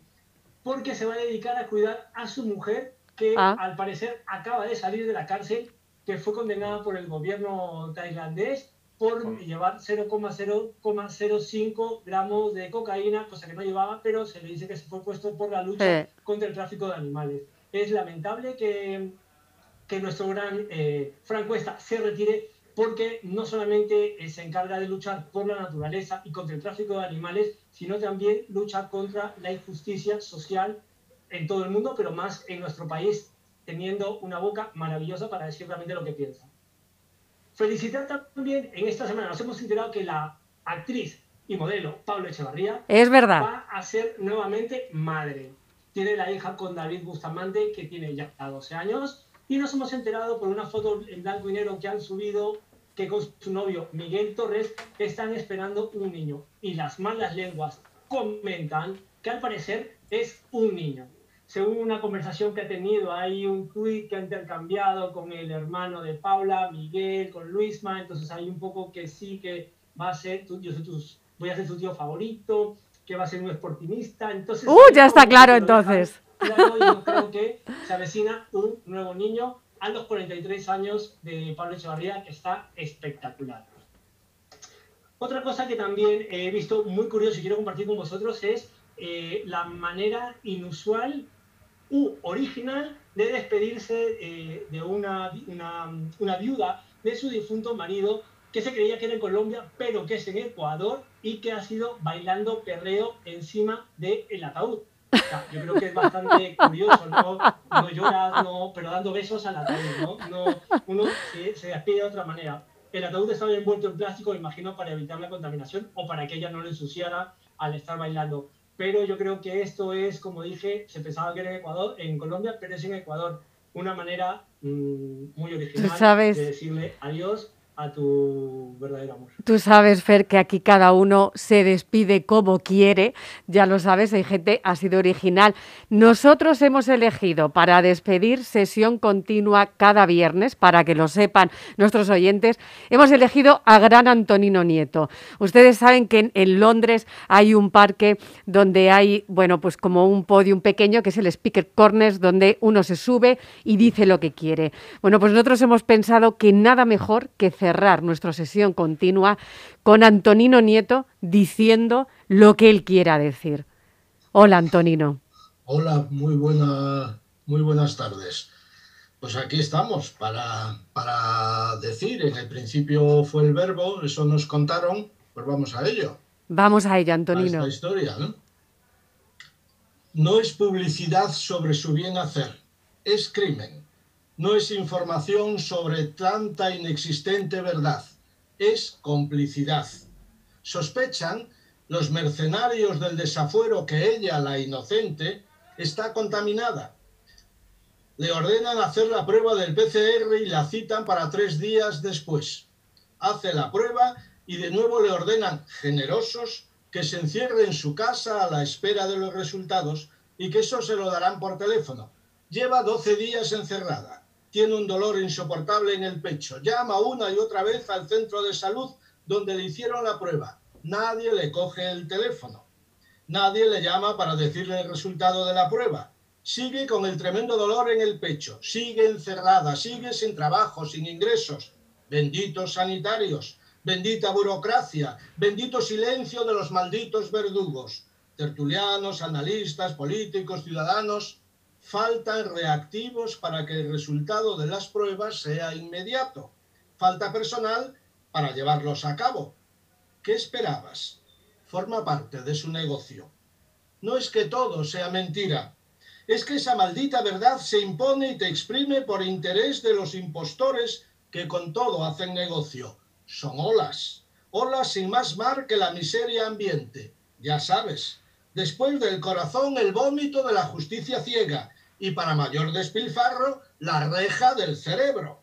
porque se va a dedicar a cuidar a su mujer, que ah. al parecer acaba de salir de la cárcel, que fue condenada por el gobierno tailandés por llevar 0,005 gramos de cocaína, cosa que no llevaba, pero se le dice que se fue puesto por la lucha contra el tráfico de animales. Es lamentable que, que nuestro gran eh, Frank Cuesta se retire, porque no solamente eh, se encarga de luchar por la naturaleza y contra el tráfico de animales, sino también lucha contra la injusticia social en todo el mundo, pero más en nuestro país, teniendo una boca maravillosa para decir realmente lo que piensa. Felicitar también, en esta semana nos hemos enterado que la actriz y modelo Pablo Echevarría es verdad. va a ser nuevamente madre. Tiene la hija con David Bustamante, que tiene ya 12 años, y nos hemos enterado por una foto en blanco y negro que han subido que con su novio Miguel Torres están esperando un niño. Y las malas lenguas comentan que al parecer es un niño. Según una conversación que ha tenido, hay un tuit que ha intercambiado con el hermano de Paula, Miguel, con Luisma, entonces hay un poco que sí que va a ser, yo soy voy a ser su tío favorito, que va a ser un esportimista, entonces... ¡Uh, ya está claro entonces! Creo que se avecina un nuevo niño a los 43 años de Pablo Echevarría, que está espectacular. Otra cosa que también he visto muy curioso y quiero compartir con vosotros es eh, la manera inusual u original de despedirse eh, de una, viuda de su difunto marido que se creía que era en Colombia, pero que es en Ecuador y que ha sido bailando perreo encima del ataúd yo creo que es bastante curioso, ¿no? No lloras, no, pero dando besos al ataúd, ¿no? no uno se, se despide de otra manera. El ataúd estaba envuelto en plástico, imagino, para evitar la contaminación o para que ella no lo ensuciara al estar bailando. Pero yo creo que esto es, como dije, se pensaba que era en Ecuador, en Colombia, pero es en Ecuador. Una manera mmm, muy original de decirle adiós a tu verdadero amor. Tú sabes, Fer, que aquí cada uno se despide como quiere, ya lo sabes, hay gente, ha sido original. Nosotros hemos elegido para despedir sesión continua cada viernes, para que lo sepan nuestros oyentes, hemos elegido a Gran Antonino Nieto. Ustedes saben que en, Londres hay un parque donde hay, bueno, pues como un podium pequeño, que es el Speaker Corners, donde uno se sube y dice lo que quiere. Bueno, pues nosotros hemos pensado que nada mejor que cerrar nuestra sesión continua con Antonino Nieto diciendo lo que él quiera decir. Hola, Antonino. Hola, muy, buena, muy buenas tardes. Pues aquí estamos para, para decir, en el principio fue el verbo, eso nos contaron, Pues vamos a ello. Vamos a ello, A Antonino. esta historia, ¿no? No es publicidad sobre su bien hacer, es crimen. No es información sobre tanta inexistente verdad, es complicidad. Sospechan los mercenarios del desafuero que ella, la inocente, está contaminada. Le ordenan hacer la prueba del PCR y la citan para tres días después. Hace la prueba y de nuevo le ordenan, generosos, que se encierre en su casa a la espera de los resultados y que eso se lo darán por teléfono. Lleva 12 días encerrada. Tiene un dolor insoportable en el pecho. Llama una y otra vez al centro de salud donde le hicieron la prueba. Nadie le coge el teléfono. Nadie le llama para decirle el resultado de la prueba. Sigue con el tremendo dolor en el pecho. Sigue encerrada. Sigue sin trabajo, sin ingresos. Benditos sanitarios. Bendita burocracia. Bendito silencio de los malditos verdugos. Tertulianos, analistas, políticos, ciudadanos. Faltan reactivos para que el resultado de las pruebas sea inmediato. Falta personal para llevarlos a cabo. ¿Qué esperabas? Forma parte de su negocio. No es que todo sea mentira, es que esa maldita verdad se impone y te exprime por interés de los impostores que con todo hacen negocio. Son olas, olas sin más mar que la miseria ambiente. Ya sabes, después del corazón el vómito de la justicia ciega y para mayor despilfarro la reja del cerebro.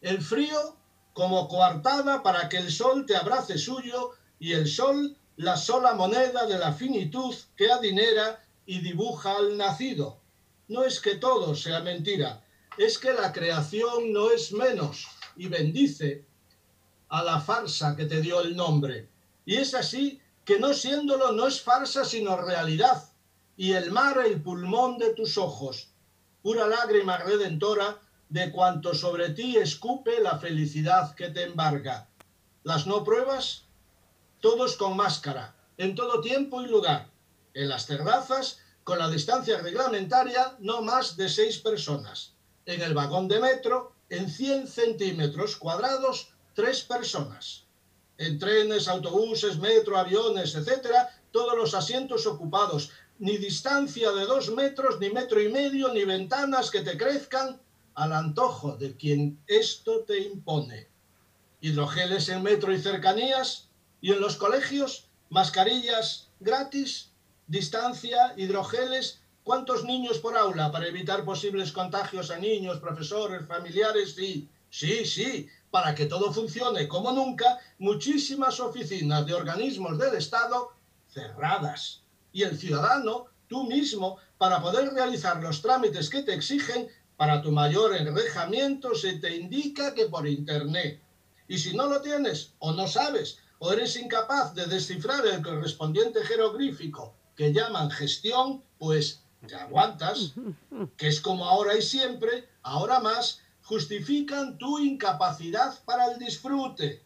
El frío como coartada para que el sol te abrace suyo y el sol la sola moneda de la finitud que adinera y dibuja al nacido. No es que todo sea mentira, es que la creación no es menos y bendice a la farsa que te dio el nombre. Y es así que no siéndolo no es farsa sino realidad, y el mar el pulmón de tus ojos, pura lágrima redentora de cuanto sobre ti escupe la felicidad que te embarga. Las no pruebas, todos con máscara, en todo tiempo y lugar. En las terrazas, con la distancia reglamentaria, no más de seis personas. En el vagón de metro, en 100 centímetros cuadrados, tres personas. En trenes, autobuses, metro, aviones, etcétera, todos los asientos ocupados. Ni distancia de dos metros, ni metro y medio, ni ventanas que te crezcan al antojo de quien esto te impone. Hidrogeles en metro y cercanías, y en los colegios, mascarillas gratis, distancia, hidrogeles, ¿cuántos niños por aula para evitar posibles contagios a niños, profesores, familiares? Sí, sí, sí, para que todo funcione como nunca, muchísimas oficinas de organismos del Estado cerradas. Y el ciudadano, tú mismo, para poder realizar los trámites que te exigen, para tu mayor enrejamiento se te indica que por Internet. Y si no lo tienes o no sabes o eres incapaz de descifrar el correspondiente jeroglífico que llaman gestión, pues te aguantas, que es como ahora y siempre, ahora más, justifican tu incapacidad para el disfrute.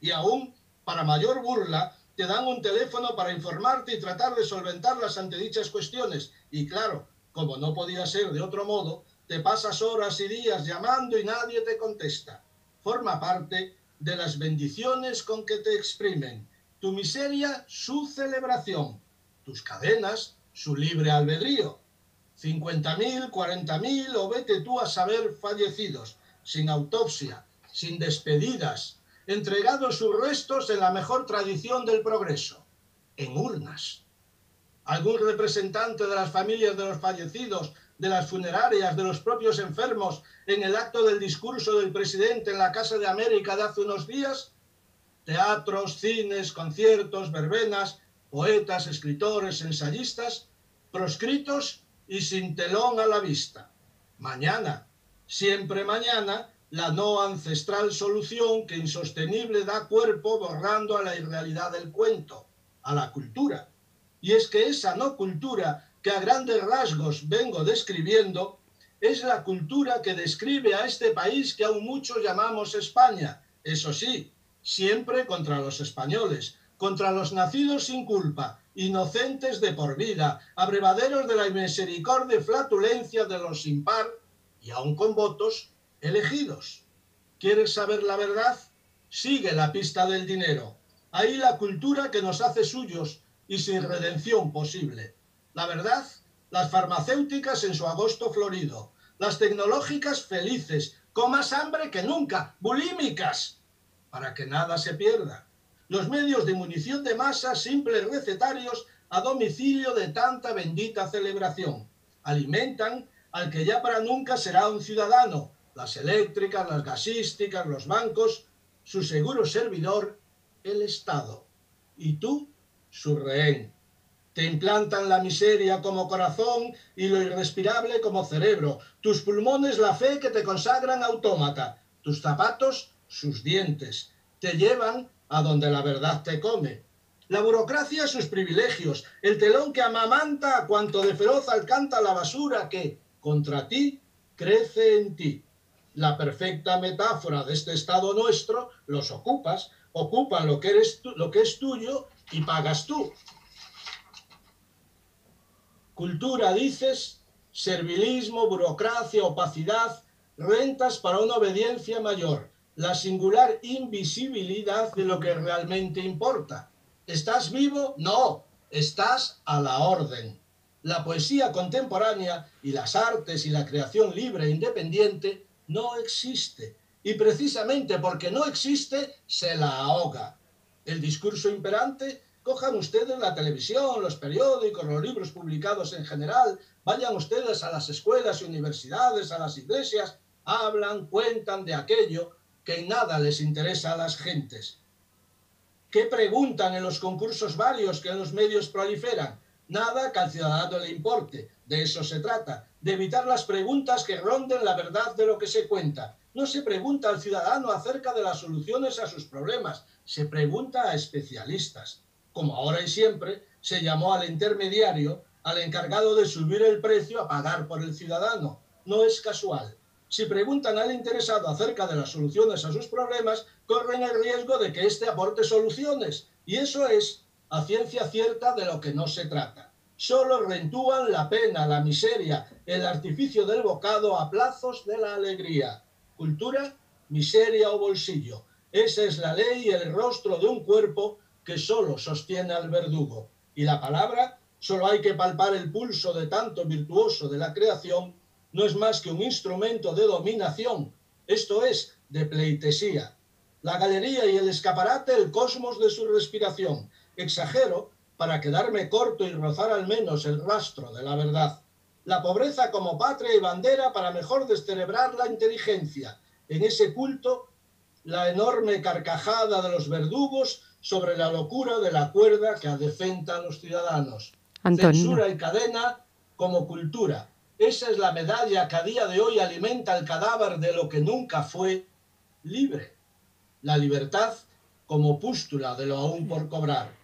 Y aún, para mayor burla, te dan un teléfono para informarte y tratar de solventar las antedichas cuestiones. Y claro, como no podía ser de otro modo, te pasas horas y días llamando y nadie te contesta. Forma parte de las bendiciones con que te exprimen. Tu miseria, su celebración. Tus cadenas, su libre albedrío. 50.000, 40.000 o vete tú a saber fallecidos, sin autopsia, sin despedidas, entregados sus restos en la mejor tradición del progreso, en urnas. Algún representante de las familias de los fallecidos, de las funerarias, de los propios enfermos, en el acto del discurso del presidente en la Casa de América de hace unos días? Teatros, cines, conciertos, verbenas, poetas, escritores, ensayistas, proscritos y sin telón a la vista. Mañana, siempre mañana, la no ancestral solución que insostenible da cuerpo borrando a la irrealidad del cuento, a la cultura. Y es que esa no cultura que a grandes rasgos vengo describiendo es la cultura que describe a este país que aún muchos llamamos España. Eso sí, siempre contra los españoles, contra los nacidos sin culpa, inocentes de por vida, abrevaderos de la misericordia flatulencia de los sin par, y aún con votos, elegidos. ¿Quieres saber la verdad? Sigue la pista del dinero. Ahí la cultura que nos hace suyos y sin redención posible. La verdad, las farmacéuticas en su agosto florido, las tecnológicas felices, con más hambre que nunca, bulímicas, para que nada se pierda. Los medios de munición de masa, simples recetarios a domicilio de tanta bendita celebración. Alimentan al que ya para nunca será un ciudadano, las eléctricas, las gasísticas, los bancos, su seguro servidor, el Estado. Y tú, su rehén. Te implantan la miseria como corazón y lo irrespirable como cerebro. Tus pulmones la fe que te consagran autómata. Tus zapatos, sus dientes. Te llevan a donde la verdad te come. La burocracia sus privilegios, el telón que amamanta cuanto de feroz alcanta la basura que, contra ti, crece en ti. La perfecta metáfora de este estado nuestro, los ocupas, ocupan lo que, eres lo que es tuyo y pagas tú. Cultura, dices, servilismo, burocracia, opacidad, rentas para una obediencia mayor, la singular invisibilidad de lo que realmente importa. ¿Estás vivo? No, estás a la orden. La poesía contemporánea y las artes y la creación libre e independiente no existe. Y precisamente porque no existe, se la ahoga. El discurso imperante Cojan ustedes la televisión, los periódicos, los libros publicados en general, vayan ustedes a las escuelas y universidades, a las iglesias, hablan, cuentan de aquello que en nada les interesa a las gentes. ¿Qué preguntan en los concursos varios que en los medios proliferan? Nada que al ciudadano le importe. De eso se trata, de evitar las preguntas que ronden la verdad de lo que se cuenta. No se pregunta al ciudadano acerca de las soluciones a sus problemas, se pregunta a especialistas como ahora y siempre, se llamó al intermediario, al encargado de subir el precio a pagar por el ciudadano. No es casual. Si preguntan al interesado acerca de las soluciones a sus problemas, corren el riesgo de que éste aporte soluciones. Y eso es, a ciencia cierta, de lo que no se trata. Solo rentúan la pena, la miseria, el artificio del bocado a plazos de la alegría. Cultura, miseria o bolsillo. Esa es la ley y el rostro de un cuerpo que solo sostiene al verdugo. Y la palabra, solo hay que palpar el pulso de tanto virtuoso de la creación, no es más que un instrumento de dominación, esto es, de pleitesía. La galería y el escaparate, el cosmos de su respiración. Exagero para quedarme corto y rozar al menos el rastro de la verdad. La pobreza como patria y bandera para mejor descerebrar la inteligencia. En ese culto, la enorme carcajada de los verdugos sobre la locura de la cuerda que adefenta a los ciudadanos. Censura y cadena como cultura. Esa es la medalla que a día de hoy alimenta el cadáver de lo que nunca fue libre. La libertad como pústula de lo aún por cobrar.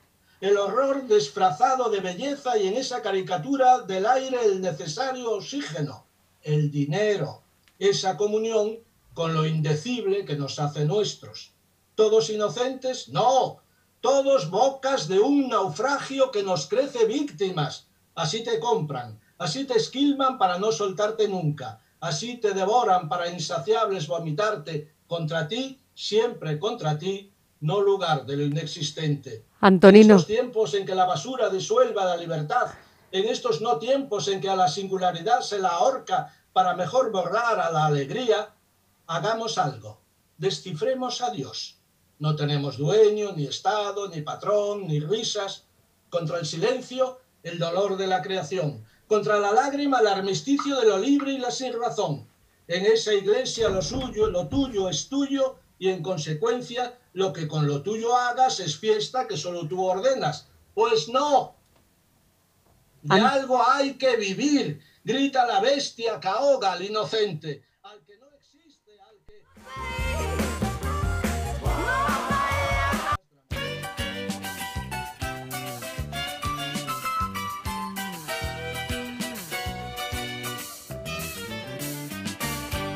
El horror disfrazado de belleza y en esa caricatura del aire el necesario oxígeno, el dinero, esa comunión con lo indecible que nos hace nuestros. ¿Todos inocentes? No, todos bocas de un naufragio que nos crece víctimas. Así te compran, así te esquilman para no soltarte nunca, así te devoran para insaciables vomitarte contra ti, siempre contra ti, no lugar de lo inexistente. Antonino. En estos tiempos en que la basura disuelva la libertad, en estos no tiempos en que a la singularidad se la ahorca para mejor borrar a la alegría, hagamos algo, descifremos a Dios no tenemos dueño, ni Estado, ni patrón, ni risas. Contra el silencio, el dolor de la creación. Contra la lágrima, el armisticio de lo libre y la sin razón. En esa iglesia lo suyo, lo tuyo es tuyo y en consecuencia lo que con lo tuyo hagas es fiesta que solo tú ordenas. Pues no. De algo hay que vivir, grita la bestia que ahoga al inocente.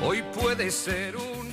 Hoy puede ser un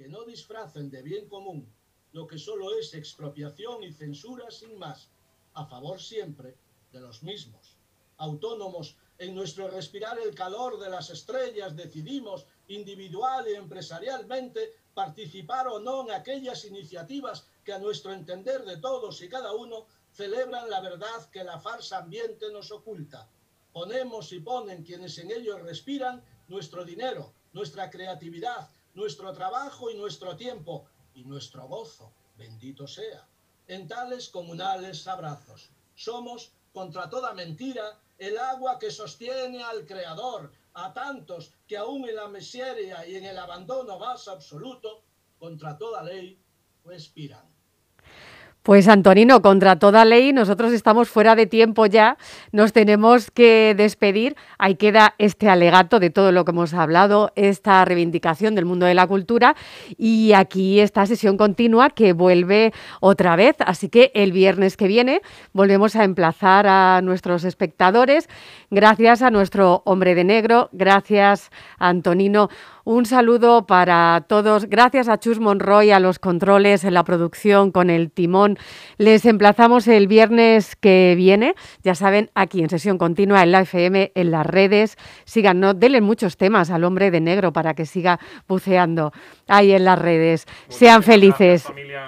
que no disfracen de bien común lo que solo es expropiación y censura sin más a favor siempre de los mismos. Autónomos, en nuestro respirar el calor de las estrellas decidimos individual y empresarialmente participar o no en aquellas iniciativas que a nuestro entender de todos y cada uno celebran la verdad que la farsa ambiente nos oculta. Ponemos y ponen quienes en ellos respiran nuestro dinero, nuestra creatividad, nuestro trabajo y nuestro tiempo y nuestro gozo, bendito sea en tales comunales abrazos. Somos, contra toda mentira, el agua que sostiene al Creador, a tantos que aún en la miseria y en el abandono más absoluto, contra toda ley, respiran. Pues Antonino, contra toda ley, nosotros estamos fuera de tiempo ya, nos tenemos que despedir. Ahí queda este alegato de todo lo que hemos hablado, esta reivindicación del mundo de la cultura y aquí esta sesión continua que vuelve otra vez. Así que el viernes que viene volvemos a emplazar a nuestros espectadores. Gracias a nuestro hombre de negro, gracias Antonino. Un saludo para todos. Gracias a Chus Monroy, a los controles en la producción con el timón. Les emplazamos el viernes que viene. Ya saben, aquí en sesión continua en la FM, en las redes. Síganos, denle muchos temas al hombre de negro para que siga buceando ahí en las redes. Sean felices,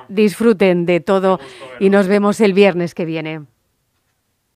disfruten de todo y nos vemos el viernes que viene.